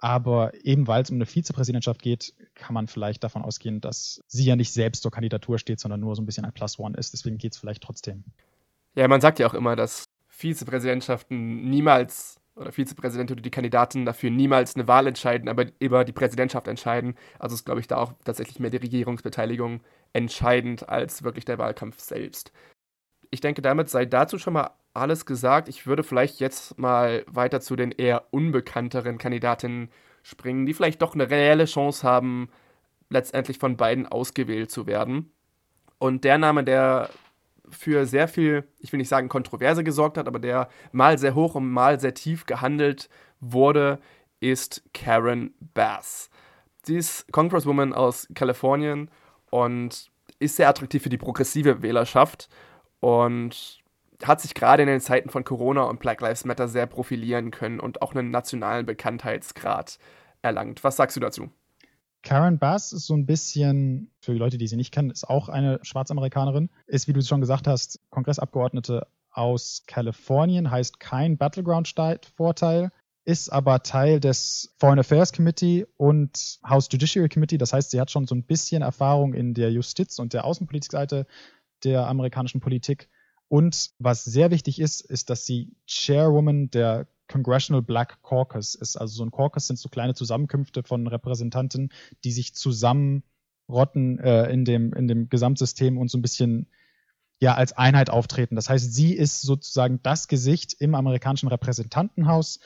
B: Aber eben weil es um eine Vizepräsidentschaft geht, kann man vielleicht davon ausgehen, dass sie ja nicht selbst zur Kandidatur steht, sondern nur so ein bisschen ein Plus One ist. Deswegen geht es vielleicht trotzdem.
A: Ja, man sagt ja auch immer, dass Vizepräsidentschaften niemals oder Vizepräsident oder die Kandidaten dafür niemals eine Wahl entscheiden, aber über die Präsidentschaft entscheiden. Also ist, glaube ich, da auch tatsächlich mehr die Regierungsbeteiligung entscheidend als wirklich der Wahlkampf selbst. Ich denke, damit sei dazu schon mal alles gesagt. Ich würde vielleicht jetzt mal weiter zu den eher unbekannteren Kandidatinnen springen, die vielleicht doch eine reelle Chance haben, letztendlich von beiden ausgewählt zu werden. Und der Name, der für sehr viel, ich will nicht sagen Kontroverse gesorgt hat, aber der mal sehr hoch und mal sehr tief gehandelt wurde, ist Karen Bass. Sie ist Congresswoman aus Kalifornien und ist sehr attraktiv für die progressive Wählerschaft und hat sich gerade in den Zeiten von Corona und Black Lives Matter sehr profilieren können und auch einen nationalen Bekanntheitsgrad erlangt. Was sagst du dazu?
B: Karen Bass ist so ein bisschen, für die Leute, die sie nicht kennen, ist auch eine Schwarzamerikanerin. Ist, wie du schon gesagt hast, Kongressabgeordnete aus Kalifornien, heißt kein Battleground-Vorteil, ist aber Teil des Foreign Affairs Committee und House Judiciary Committee. Das heißt, sie hat schon so ein bisschen Erfahrung in der Justiz- und der Außenpolitikseite der amerikanischen Politik und was sehr wichtig ist, ist, dass sie Chairwoman der Congressional Black Caucus ist. Also so ein Caucus sind so kleine Zusammenkünfte von Repräsentanten, die sich zusammenrotten äh, in, dem, in dem Gesamtsystem und so ein bisschen ja als Einheit auftreten. Das heißt, sie ist sozusagen das Gesicht im amerikanischen Repräsentantenhaus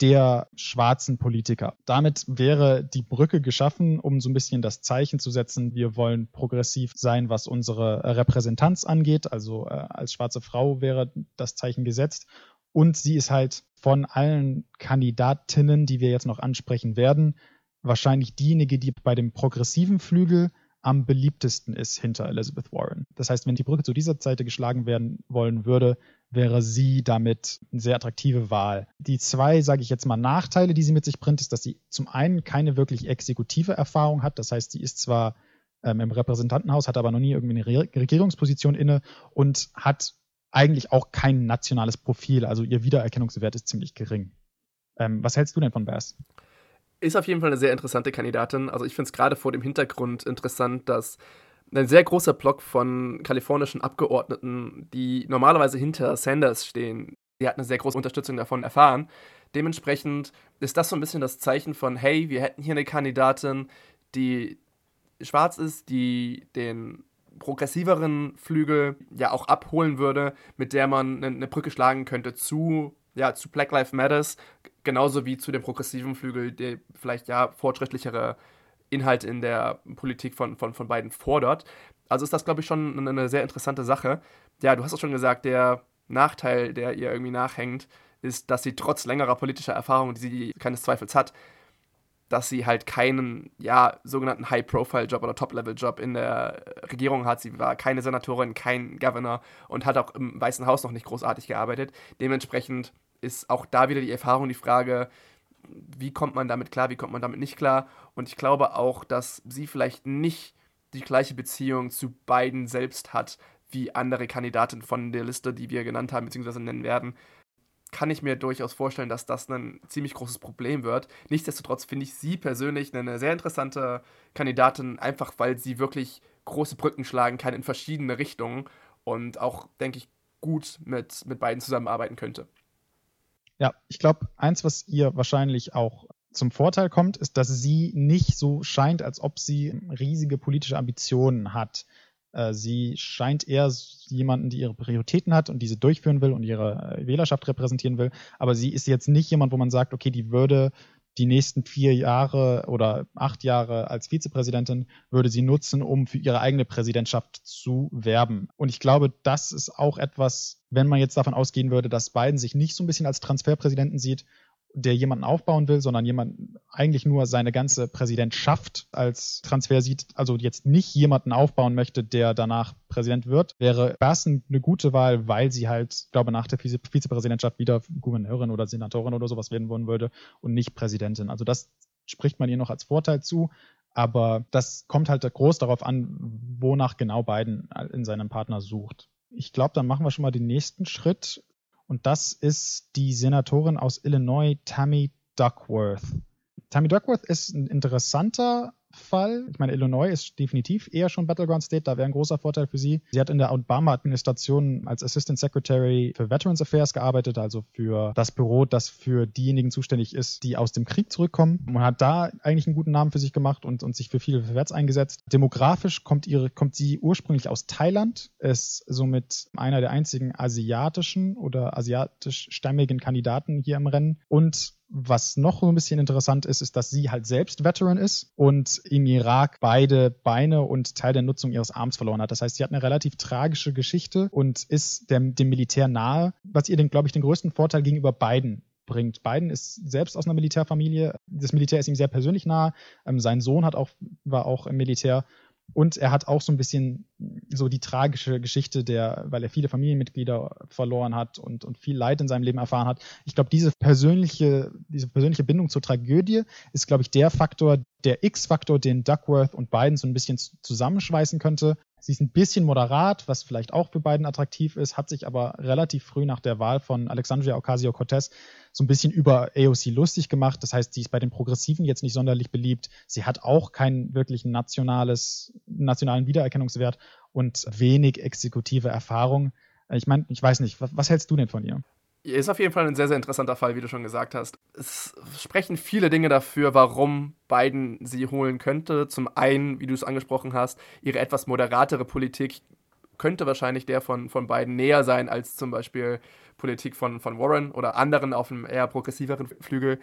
B: der schwarzen Politiker. Damit wäre die Brücke geschaffen, um so ein bisschen das Zeichen zu setzen, wir wollen progressiv sein, was unsere Repräsentanz angeht. Also äh, als schwarze Frau wäre das Zeichen gesetzt. Und sie ist halt von allen Kandidatinnen, die wir jetzt noch ansprechen werden, wahrscheinlich diejenige, die bei dem progressiven Flügel am beliebtesten ist hinter Elizabeth Warren. Das heißt, wenn die Brücke zu dieser Seite geschlagen werden wollen würde, wäre sie damit eine sehr attraktive Wahl. Die zwei, sage ich jetzt mal, Nachteile, die sie mit sich bringt, ist, dass sie zum einen keine wirklich exekutive Erfahrung hat. Das heißt, sie ist zwar ähm, im Repräsentantenhaus, hat aber noch nie irgendwie eine Re Regierungsposition inne und hat eigentlich auch kein nationales Profil. Also ihr Wiedererkennungswert ist ziemlich gering. Ähm, was hältst du denn von Bass?
A: Ist auf jeden Fall eine sehr interessante Kandidatin. Also ich finde es gerade vor dem Hintergrund interessant, dass ein sehr großer Block von kalifornischen Abgeordneten, die normalerweise hinter Sanders stehen, Sie hat eine sehr große Unterstützung davon erfahren. Dementsprechend ist das so ein bisschen das Zeichen von, hey, wir hätten hier eine Kandidatin, die schwarz ist, die den progressiveren Flügel ja auch abholen würde, mit der man eine Brücke schlagen könnte zu, ja, zu Black Lives Matters, genauso wie zu dem progressiven Flügel, der vielleicht ja fortschrittlichere Inhalte in der Politik von, von, von beiden fordert. Also ist das, glaube ich, schon eine sehr interessante Sache. Ja, du hast es schon gesagt, der Nachteil, der ihr irgendwie nachhängt, ist, dass sie trotz längerer politischer Erfahrung, die sie keines Zweifels hat, dass sie halt keinen, ja, sogenannten High-Profile-Job oder Top-Level-Job in der Regierung hat. Sie war keine Senatorin, kein Governor und hat auch im Weißen Haus noch nicht großartig gearbeitet. Dementsprechend ist auch da wieder die Erfahrung die Frage, wie kommt man damit klar, wie kommt man damit nicht klar. Und ich glaube auch, dass sie vielleicht nicht die gleiche Beziehung zu beiden selbst hat, wie andere Kandidaten von der Liste, die wir genannt haben, beziehungsweise nennen werden kann ich mir durchaus vorstellen, dass das ein ziemlich großes Problem wird. Nichtsdestotrotz finde ich sie persönlich eine sehr interessante Kandidatin, einfach weil sie wirklich große Brücken schlagen kann in verschiedene Richtungen und auch, denke ich, gut mit, mit beiden zusammenarbeiten könnte.
B: Ja, ich glaube, eins, was ihr wahrscheinlich auch zum Vorteil kommt, ist, dass sie nicht so scheint, als ob sie riesige politische Ambitionen hat. Äh, sie scheint eher jemanden, die ihre Prioritäten hat und diese durchführen will und ihre äh, Wählerschaft repräsentieren will. Aber sie ist jetzt nicht jemand, wo man sagt, okay, die würde die nächsten vier Jahre oder acht Jahre als Vizepräsidentin würde sie nutzen, um für ihre eigene Präsidentschaft zu werben. Und ich glaube, das ist auch etwas, wenn man jetzt davon ausgehen würde, dass Biden sich nicht so ein bisschen als Transferpräsidenten sieht der jemanden aufbauen will, sondern jemand eigentlich nur seine ganze Präsidentschaft als Transfer sieht, also jetzt nicht jemanden aufbauen möchte, der danach Präsident wird, wäre das eine gute Wahl, weil sie halt, glaube nach der Vize Vizepräsidentschaft wieder Gouverneurin oder Senatorin oder sowas werden wollen würde und nicht Präsidentin. Also das spricht man ihr noch als Vorteil zu. Aber das kommt halt groß darauf an, wonach genau Biden in seinem Partner sucht. Ich glaube, dann machen wir schon mal den nächsten Schritt und das ist die Senatorin aus Illinois, Tammy Duckworth. Tammy Duckworth ist ein interessanter Fall. Ich meine, Illinois ist definitiv eher schon Battleground State, da wäre ein großer Vorteil für sie. Sie hat in der Obama-Administration als Assistant Secretary für Veterans Affairs gearbeitet, also für das Büro, das für diejenigen zuständig ist, die aus dem Krieg zurückkommen. Man hat da eigentlich einen guten Namen für sich gemacht und, und sich für viele Verwärts eingesetzt. Demografisch kommt, ihre, kommt sie ursprünglich aus Thailand, ist somit einer der einzigen asiatischen oder asiatisch-stämmigen Kandidaten hier im Rennen und was noch so ein bisschen interessant ist, ist, dass sie halt selbst Veteran ist und im Irak beide Beine und Teil der Nutzung ihres Arms verloren hat. Das heißt, sie hat eine relativ tragische Geschichte und ist dem, dem Militär nahe, was ihr, glaube ich, den größten Vorteil gegenüber beiden bringt. Biden ist selbst aus einer Militärfamilie. Das Militär ist ihm sehr persönlich nahe. Ähm, sein Sohn hat auch, war auch im Militär und er hat auch so ein bisschen so die tragische Geschichte der, weil er viele Familienmitglieder verloren hat und, und viel Leid in seinem Leben erfahren hat. Ich glaube, diese persönliche, diese persönliche Bindung zur Tragödie ist, glaube ich, der Faktor, der X-Faktor, den Duckworth und Biden so ein bisschen zusammenschweißen könnte. Sie ist ein bisschen moderat, was vielleicht auch für Biden attraktiv ist, hat sich aber relativ früh nach der Wahl von Alexandria Ocasio-Cortez so ein bisschen über AOC lustig gemacht. Das heißt, sie ist bei den Progressiven jetzt nicht sonderlich beliebt. Sie hat auch keinen wirklichen nationales, nationalen Wiedererkennungswert und wenig exekutive Erfahrung. Ich meine, ich weiß nicht, was, was hältst du denn von ihr?
A: Ist auf jeden Fall ein sehr, sehr interessanter Fall, wie du schon gesagt hast. Es sprechen viele Dinge dafür, warum Biden sie holen könnte. Zum einen, wie du es angesprochen hast, ihre etwas moderatere Politik könnte wahrscheinlich der von, von Biden näher sein als zum Beispiel Politik von, von Warren oder anderen auf einem eher progressiveren Flügel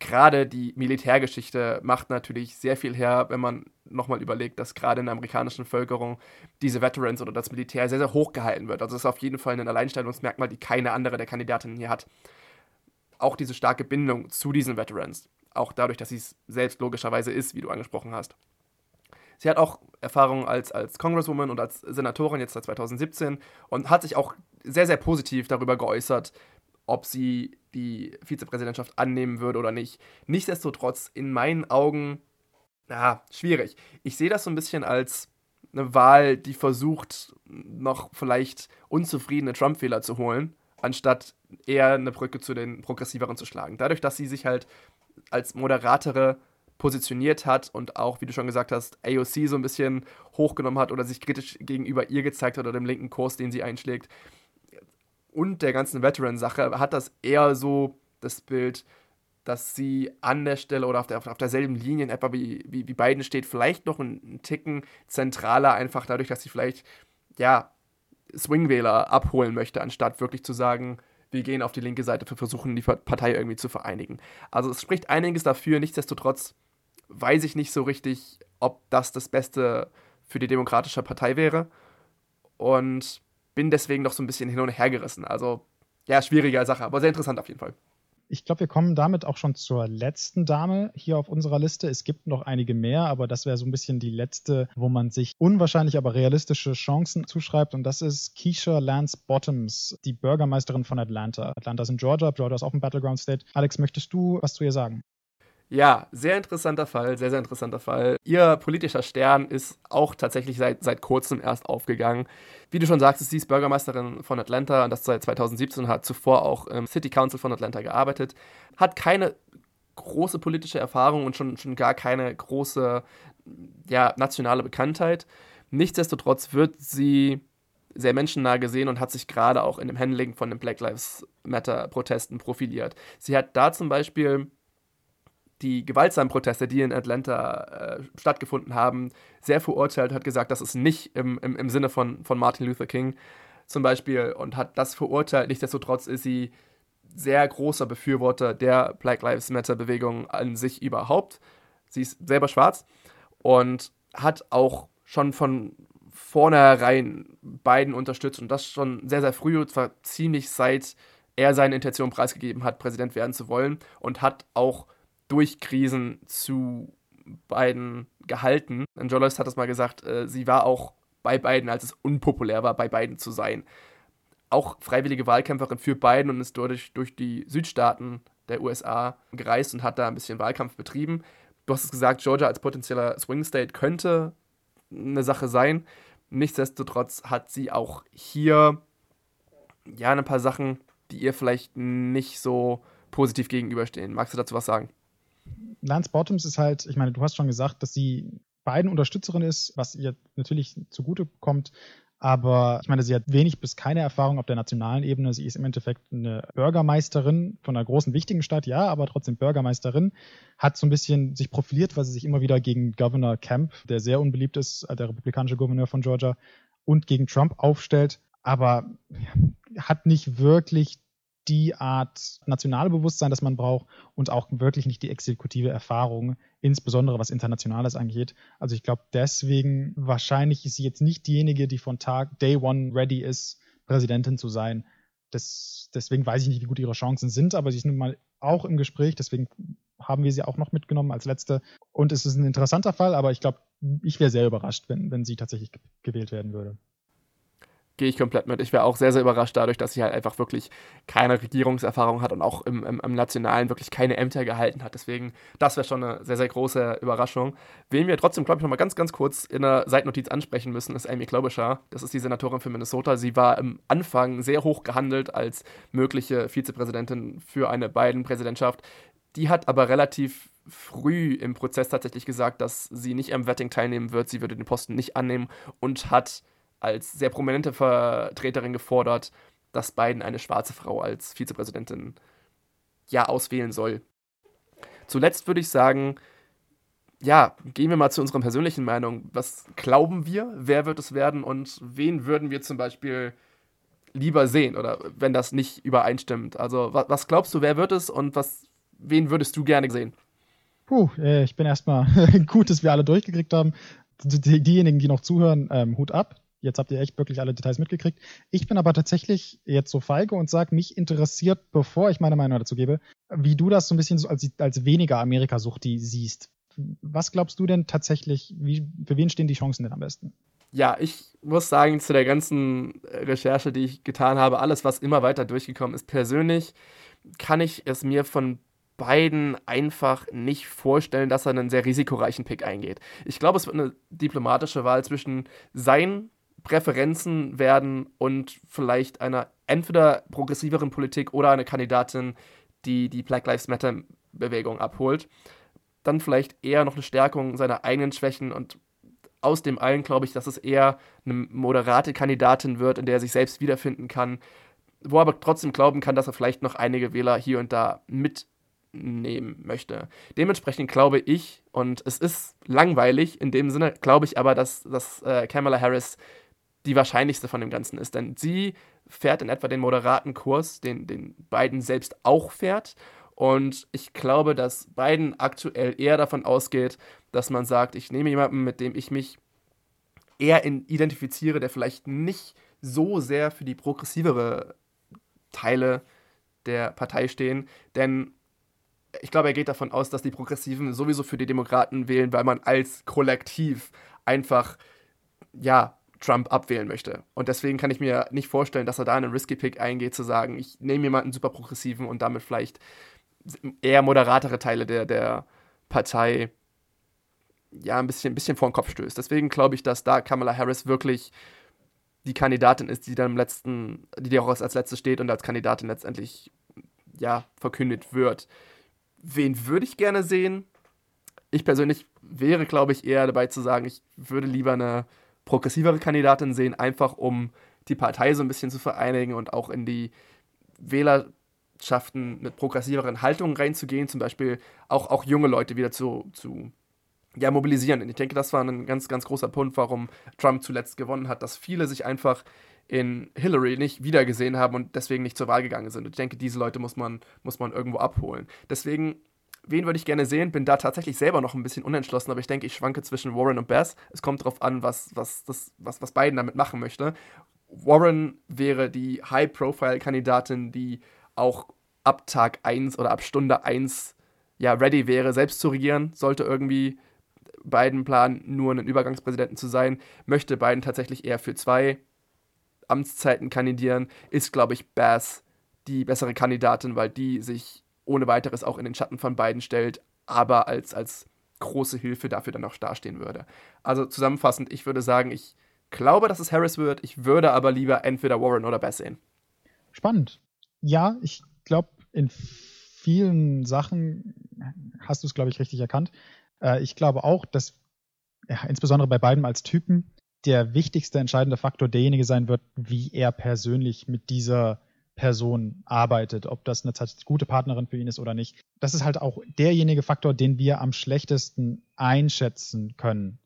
A: gerade die Militärgeschichte macht natürlich sehr viel her, wenn man nochmal überlegt, dass gerade in der amerikanischen Bevölkerung diese Veterans oder das Militär sehr, sehr hoch gehalten wird. Also es ist auf jeden Fall ein Alleinstellungsmerkmal, die keine andere der Kandidatinnen hier hat. Auch diese starke Bindung zu diesen Veterans. Auch dadurch, dass sie es selbst logischerweise ist, wie du angesprochen hast. Sie hat auch Erfahrung als, als Congresswoman und als Senatorin jetzt seit 2017 und hat sich auch sehr, sehr positiv darüber geäußert, ob sie die Vizepräsidentschaft annehmen würde oder nicht. Nichtsdestotrotz, in meinen Augen, ja, schwierig. Ich sehe das so ein bisschen als eine Wahl, die versucht, noch vielleicht unzufriedene Trump-Wähler zu holen, anstatt eher eine Brücke zu den Progressiveren zu schlagen. Dadurch, dass sie sich halt als Moderatere positioniert hat und auch, wie du schon gesagt hast, AOC so ein bisschen hochgenommen hat oder sich kritisch gegenüber ihr gezeigt hat oder dem linken Kurs, den sie einschlägt, und der ganzen Veteran-Sache hat das eher so das Bild, dass sie an der Stelle oder auf, der, auf derselben Linie in etwa wie, wie, wie Biden steht, vielleicht noch einen Ticken zentraler, einfach dadurch, dass sie vielleicht, ja, Swing-Wähler abholen möchte, anstatt wirklich zu sagen, wir gehen auf die linke Seite, wir versuchen die Partei irgendwie zu vereinigen. Also es spricht einiges dafür, nichtsdestotrotz weiß ich nicht so richtig, ob das das Beste für die Demokratische Partei wäre und bin deswegen noch so ein bisschen hin und her gerissen. Also ja, schwierige Sache, aber sehr interessant auf jeden Fall
B: ich glaube, wir kommen damit auch schon zur letzten Dame hier auf unserer Liste. Es gibt noch einige mehr, aber das wäre so ein bisschen die letzte, wo man sich unwahrscheinlich, aber realistische Chancen zuschreibt. Und das ist Keisha Lance Bottoms, die Bürgermeisterin von Atlanta. Atlanta ist in Georgia, Georgia ist auch ein Battleground State. Alex, möchtest du was zu ihr sagen?
A: Ja, sehr interessanter Fall, sehr, sehr interessanter Fall. Ihr politischer Stern ist auch tatsächlich seit, seit kurzem erst aufgegangen. Wie du schon sagst, sie ist Bürgermeisterin von Atlanta und das seit 2017 hat zuvor auch im City Council von Atlanta gearbeitet. Hat keine große politische Erfahrung und schon, schon gar keine große ja, nationale Bekanntheit. Nichtsdestotrotz wird sie sehr menschennah gesehen und hat sich gerade auch in dem Handling von den Black Lives Matter Protesten profiliert. Sie hat da zum Beispiel die gewaltsamen Proteste, die in Atlanta äh, stattgefunden haben, sehr verurteilt, hat gesagt, das ist nicht im, im, im Sinne von, von Martin Luther King zum Beispiel und hat das verurteilt. Nichtsdestotrotz ist sie sehr großer Befürworter der Black Lives Matter Bewegung an sich überhaupt. Sie ist selber schwarz und hat auch schon von vornherein beiden unterstützt und das schon sehr, sehr früh, und zwar ziemlich seit er seine Intention preisgegeben hat, Präsident werden zu wollen und hat auch durch Krisen zu beiden gehalten. Und Journalist hat das mal gesagt, äh, sie war auch bei beiden, als es unpopulär war, bei beiden zu sein. Auch freiwillige Wahlkämpferin für Biden und ist durch, durch die Südstaaten der USA gereist und hat da ein bisschen Wahlkampf betrieben. Du hast es gesagt, Georgia als potenzieller Swing State könnte eine Sache sein. Nichtsdestotrotz hat sie auch hier ja ein paar Sachen, die ihr vielleicht nicht so positiv gegenüberstehen. Magst du dazu was sagen?
B: Lance Bottoms ist halt, ich meine, du hast schon gesagt, dass sie beiden Unterstützerin ist, was ihr natürlich zugute kommt. Aber ich meine, sie hat wenig bis keine Erfahrung auf der nationalen Ebene. Sie ist im Endeffekt eine Bürgermeisterin von einer großen, wichtigen Stadt, ja, aber trotzdem Bürgermeisterin. Hat so ein bisschen sich profiliert, weil sie sich immer wieder gegen Governor Camp, der sehr unbeliebt ist, der republikanische Gouverneur von Georgia, und gegen Trump aufstellt. Aber hat nicht wirklich die Art nationale Bewusstsein, das man braucht und auch wirklich nicht die exekutive Erfahrung, insbesondere was Internationales angeht. Also ich glaube, deswegen wahrscheinlich ist sie jetzt nicht diejenige, die von Tag Day One ready ist, Präsidentin zu sein. Das, deswegen weiß ich nicht, wie gut ihre Chancen sind, aber sie ist nun mal auch im Gespräch, deswegen haben wir sie auch noch mitgenommen als letzte. Und es ist ein interessanter Fall, aber ich glaube, ich wäre sehr überrascht, wenn, wenn sie tatsächlich gewählt werden würde
A: gehe ich komplett mit. Ich wäre auch sehr, sehr überrascht dadurch, dass sie halt einfach wirklich keine Regierungserfahrung hat und auch im, im, im Nationalen wirklich keine Ämter gehalten hat. Deswegen, das wäre schon eine sehr, sehr große Überraschung. Wen wir trotzdem, glaube ich, nochmal ganz, ganz kurz in der Seitennotiz ansprechen müssen, ist Amy Klobuchar. Das ist die Senatorin für Minnesota. Sie war im Anfang sehr hoch gehandelt als mögliche Vizepräsidentin für eine Biden-Präsidentschaft. Die hat aber relativ früh im Prozess tatsächlich gesagt, dass sie nicht am Vetting teilnehmen wird. Sie würde den Posten nicht annehmen und hat als sehr prominente Vertreterin gefordert, dass Biden eine schwarze Frau als Vizepräsidentin ja auswählen soll. Zuletzt würde ich sagen, ja, gehen wir mal zu unserer persönlichen Meinung. Was glauben wir? Wer wird es werden und wen würden wir zum Beispiel lieber sehen oder wenn das nicht übereinstimmt? Also, was, was glaubst du, wer wird es und was, wen würdest du gerne sehen?
B: Puh, äh, ich bin erstmal gut, dass wir alle durchgekriegt haben. Die, diejenigen, die noch zuhören, ähm, Hut ab. Jetzt habt ihr echt wirklich alle Details mitgekriegt. Ich bin aber tatsächlich jetzt so feige und sage, mich interessiert, bevor ich meine Meinung dazu gebe, wie du das so ein bisschen so als, als weniger Amerika-Sucht siehst. Was glaubst du denn tatsächlich, wie, für wen stehen die Chancen denn am besten?
A: Ja, ich muss sagen, zu der ganzen Recherche, die ich getan habe, alles, was immer weiter durchgekommen ist, persönlich kann ich es mir von beiden einfach nicht vorstellen, dass er einen sehr risikoreichen Pick eingeht. Ich glaube, es wird eine diplomatische Wahl zwischen sein Präferenzen werden und vielleicht einer entweder progressiveren Politik oder eine Kandidatin, die die Black Lives Matter Bewegung abholt. Dann vielleicht eher noch eine Stärkung seiner eigenen Schwächen und aus dem allen glaube ich, dass es eher eine moderate Kandidatin wird, in der er sich selbst wiederfinden kann. wo er aber trotzdem glauben kann, dass er vielleicht noch einige Wähler hier und da mitnehmen möchte. Dementsprechend glaube ich, und es ist langweilig in dem Sinne, glaube ich aber, dass, dass äh, Kamala Harris die wahrscheinlichste von dem Ganzen ist. Denn sie fährt in etwa den moderaten Kurs, den, den Biden selbst auch fährt. Und ich glaube, dass Biden aktuell eher davon ausgeht, dass man sagt, ich nehme jemanden, mit dem ich mich eher identifiziere, der vielleicht nicht so sehr für die progressivere Teile der Partei stehen. Denn ich glaube, er geht davon aus, dass die Progressiven sowieso für die Demokraten wählen, weil man als Kollektiv einfach, ja, Trump abwählen möchte. Und deswegen kann ich mir nicht vorstellen, dass er da einen Risky Pick eingeht, zu sagen, ich nehme jemanden super progressiven und damit vielleicht eher moderatere Teile der, der Partei ja ein bisschen, ein bisschen vor den Kopf stößt. Deswegen glaube ich, dass da Kamala Harris wirklich die Kandidatin ist, die dann im letzten, die auch als letzte steht und als Kandidatin letztendlich ja verkündet wird. Wen würde ich gerne sehen? Ich persönlich wäre, glaube ich, eher dabei zu sagen, ich würde lieber eine progressivere Kandidatin sehen, einfach um die Partei so ein bisschen zu vereinigen und auch in die Wählerschaften mit progressiveren Haltungen reinzugehen, zum Beispiel auch, auch junge Leute wieder zu, zu ja, mobilisieren. Und ich denke, das war ein ganz, ganz großer Punkt, warum Trump zuletzt gewonnen hat, dass viele sich einfach in Hillary nicht wiedergesehen haben und deswegen nicht zur Wahl gegangen sind. Und ich denke, diese Leute muss man, muss man irgendwo abholen. Deswegen wen würde ich gerne sehen? Bin da tatsächlich selber noch ein bisschen unentschlossen, aber ich denke, ich schwanke zwischen Warren und Bass. Es kommt darauf an, was, was, das, was, was Biden damit machen möchte. Warren wäre die High-Profile-Kandidatin, die auch ab Tag 1 oder ab Stunde 1 ja ready wäre, selbst zu regieren, sollte irgendwie Biden planen, nur einen Übergangspräsidenten zu sein. Möchte Biden tatsächlich eher für zwei Amtszeiten kandidieren, ist, glaube ich, Bass die bessere Kandidatin, weil die sich ohne weiteres auch in den Schatten von beiden stellt, aber als, als große Hilfe dafür dann auch dastehen würde. Also zusammenfassend, ich würde sagen, ich glaube, dass es Harris wird, ich würde aber lieber entweder Warren oder Bass sehen.
B: Spannend. Ja, ich glaube, in vielen Sachen hast du es, glaube ich, richtig erkannt. Äh, ich glaube auch, dass ja, insbesondere bei beiden als Typen der wichtigste entscheidende Faktor derjenige sein wird, wie er persönlich mit dieser Person arbeitet, ob das eine gute Partnerin für ihn ist oder nicht. Das ist halt auch derjenige Faktor, den wir am schlechtesten einschätzen können.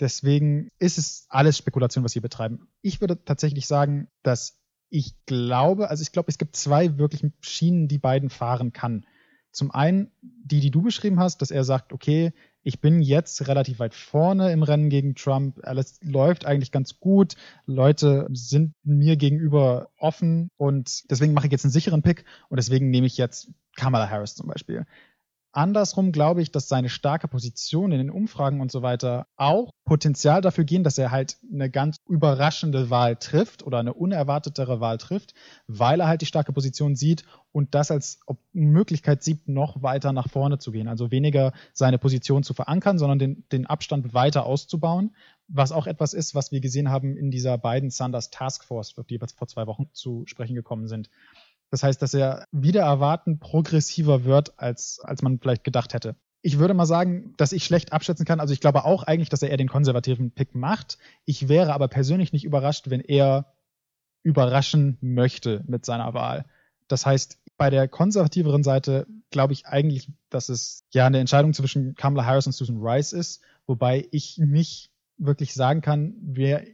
B: Deswegen ist es alles Spekulation, was wir betreiben. Ich würde tatsächlich sagen, dass ich glaube, also ich glaube, es gibt zwei wirklich Schienen, die beiden fahren kann. Zum einen die, die du beschrieben hast, dass er sagt, okay, ich bin jetzt relativ weit vorne im Rennen gegen Trump. Alles läuft eigentlich ganz gut. Leute sind mir gegenüber offen und deswegen mache ich jetzt einen sicheren Pick und deswegen nehme ich jetzt Kamala Harris zum Beispiel. Andersrum glaube ich, dass seine starke Position in den Umfragen und so weiter auch Potenzial dafür gehen, dass er halt eine ganz überraschende Wahl trifft oder eine unerwartetere Wahl trifft, weil er halt die starke Position sieht und das als Möglichkeit sieht, noch weiter nach vorne zu gehen. Also weniger seine Position zu verankern, sondern den, den Abstand weiter auszubauen, was auch etwas ist, was wir gesehen haben in dieser beiden Sanders Task Force, die wir vor zwei Wochen zu sprechen gekommen sind. Das heißt, dass er wieder erwarten progressiver wird, als, als man vielleicht gedacht hätte. Ich würde mal sagen, dass ich schlecht abschätzen kann. Also ich glaube auch eigentlich, dass er eher den konservativen Pick macht. Ich wäre aber persönlich nicht überrascht, wenn er überraschen möchte mit seiner Wahl. Das heißt, bei der konservativeren Seite glaube ich eigentlich, dass es ja eine Entscheidung zwischen Kamala Harris und Susan Rice ist, wobei ich nicht wirklich sagen kann, wer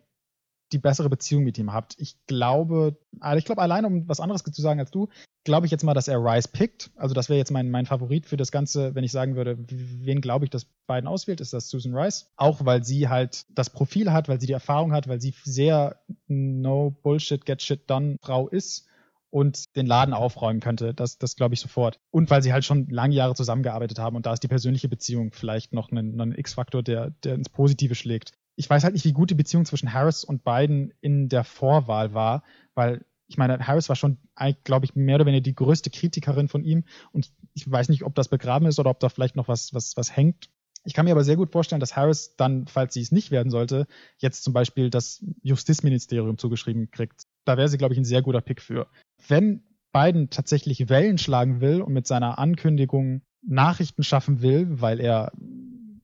B: die bessere Beziehung mit ihm habt. Ich glaube, also ich glaube, alleine um was anderes zu sagen als du, glaube ich jetzt mal, dass er Rice pickt. Also das wäre jetzt mein, mein Favorit für das Ganze, wenn ich sagen würde, wen glaube ich, dass Biden auswählt, ist das Susan Rice. Auch weil sie halt das Profil hat, weil sie die Erfahrung hat, weil sie sehr no Bullshit, get shit done Frau ist und den Laden aufräumen könnte. Das, das glaube ich sofort. Und weil sie halt schon lange Jahre zusammengearbeitet haben und da ist die persönliche Beziehung vielleicht noch ein, ein X-Faktor, der, der ins Positive schlägt ich weiß halt nicht, wie gut die Beziehung zwischen Harris und Biden in der Vorwahl war, weil ich meine, Harris war schon, glaube ich, mehr oder weniger die größte Kritikerin von ihm und ich weiß nicht, ob das begraben ist oder ob da vielleicht noch was, was, was hängt. Ich kann mir aber sehr gut vorstellen, dass Harris dann, falls sie es nicht werden sollte, jetzt zum Beispiel das Justizministerium zugeschrieben kriegt. Da wäre sie, glaube ich, ein sehr guter Pick für. Wenn Biden tatsächlich Wellen schlagen will und mit seiner Ankündigung Nachrichten schaffen will, weil er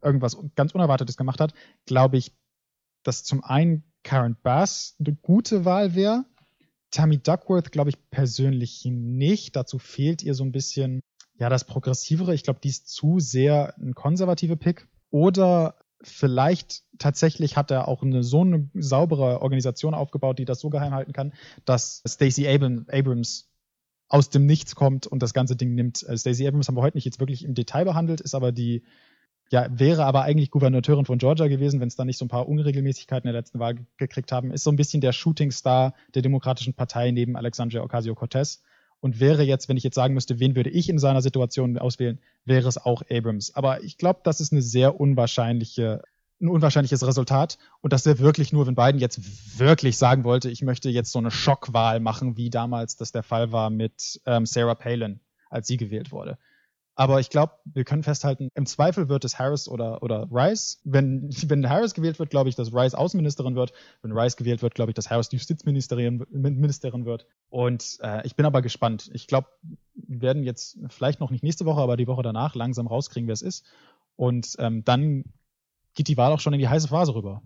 B: irgendwas ganz Unerwartetes gemacht hat, glaube ich, dass zum einen Karen Bass eine gute Wahl wäre, Tammy Duckworth glaube ich persönlich nicht. Dazu fehlt ihr so ein bisschen, ja, das Progressivere. Ich glaube, die ist zu sehr ein konservative Pick. Oder vielleicht tatsächlich hat er auch eine so eine saubere Organisation aufgebaut, die das so geheim halten kann, dass Stacey Abrams aus dem Nichts kommt und das ganze Ding nimmt. Äh, Stacey Abrams haben wir heute nicht jetzt wirklich im Detail behandelt, ist aber die, ja, wäre aber eigentlich Gouverneurin von Georgia gewesen, wenn es da nicht so ein paar Unregelmäßigkeiten in der letzten Wahl gekriegt haben, ist so ein bisschen der Shooting Star der Demokratischen Partei neben Alexandria Ocasio-Cortez und wäre jetzt, wenn ich jetzt sagen müsste, wen würde ich in seiner Situation auswählen, wäre es auch Abrams. Aber ich glaube, das ist eine sehr unwahrscheinliche ein unwahrscheinliches Resultat. Und das wäre wirklich nur, wenn Biden jetzt wirklich sagen wollte, ich möchte jetzt so eine Schockwahl machen, wie damals das der Fall war mit ähm, Sarah Palin, als sie gewählt wurde. Aber ich glaube, wir können festhalten, im Zweifel wird es Harris oder, oder Rice. Wenn, wenn Harris gewählt wird, glaube ich, dass Rice Außenministerin wird. Wenn Rice gewählt wird, glaube ich, dass Harris Justizministerin Ministerin wird. Und äh, ich bin aber gespannt. Ich glaube, wir werden jetzt vielleicht noch nicht nächste Woche, aber die Woche danach langsam rauskriegen, wer es ist. Und ähm, dann geht die Wahl auch schon in die heiße Phase rüber.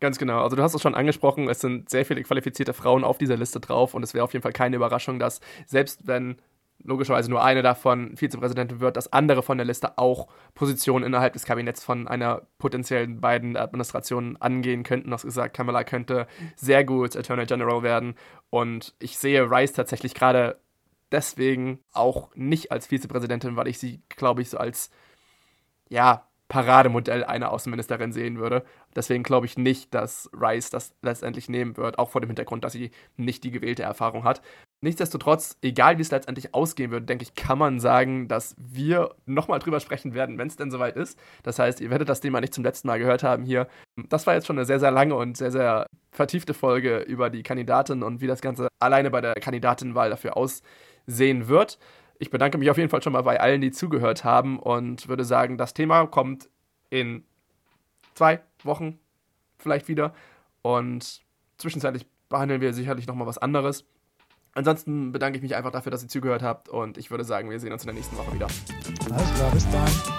A: Ganz genau. Also du hast es schon angesprochen, es sind sehr viele qualifizierte Frauen auf dieser Liste drauf und es wäre auf jeden Fall keine Überraschung, dass selbst wenn logischerweise nur eine davon Vizepräsidentin wird, dass andere von der Liste auch Positionen innerhalb des Kabinetts von einer potenziellen beiden Administrationen angehen könnten. Du hast gesagt, Kamala könnte sehr gut Attorney General werden und ich sehe Rice tatsächlich gerade deswegen auch nicht als Vizepräsidentin, weil ich sie, glaube ich, so als ja, Parademodell einer Außenministerin sehen würde. Deswegen glaube ich nicht, dass Rice das letztendlich nehmen wird, auch vor dem Hintergrund, dass sie nicht die gewählte Erfahrung hat. Nichtsdestotrotz, egal wie es letztendlich ausgehen wird, denke ich, kann man sagen, dass wir nochmal drüber sprechen werden, wenn es denn soweit ist. Das heißt, ihr werdet das Thema nicht zum letzten Mal gehört haben hier. Das war jetzt schon eine sehr, sehr lange und sehr, sehr vertiefte Folge über die Kandidatin und wie das Ganze alleine bei der Kandidatenwahl dafür aussehen wird. Ich bedanke mich auf jeden Fall schon mal bei allen, die zugehört haben und würde sagen, das Thema kommt in zwei Wochen vielleicht wieder und zwischenzeitlich behandeln wir sicherlich nochmal was anderes. Ansonsten bedanke ich mich einfach dafür, dass ihr zugehört habt und ich würde sagen, wir sehen uns in der nächsten Woche wieder.
B: Alles klar, bis dann.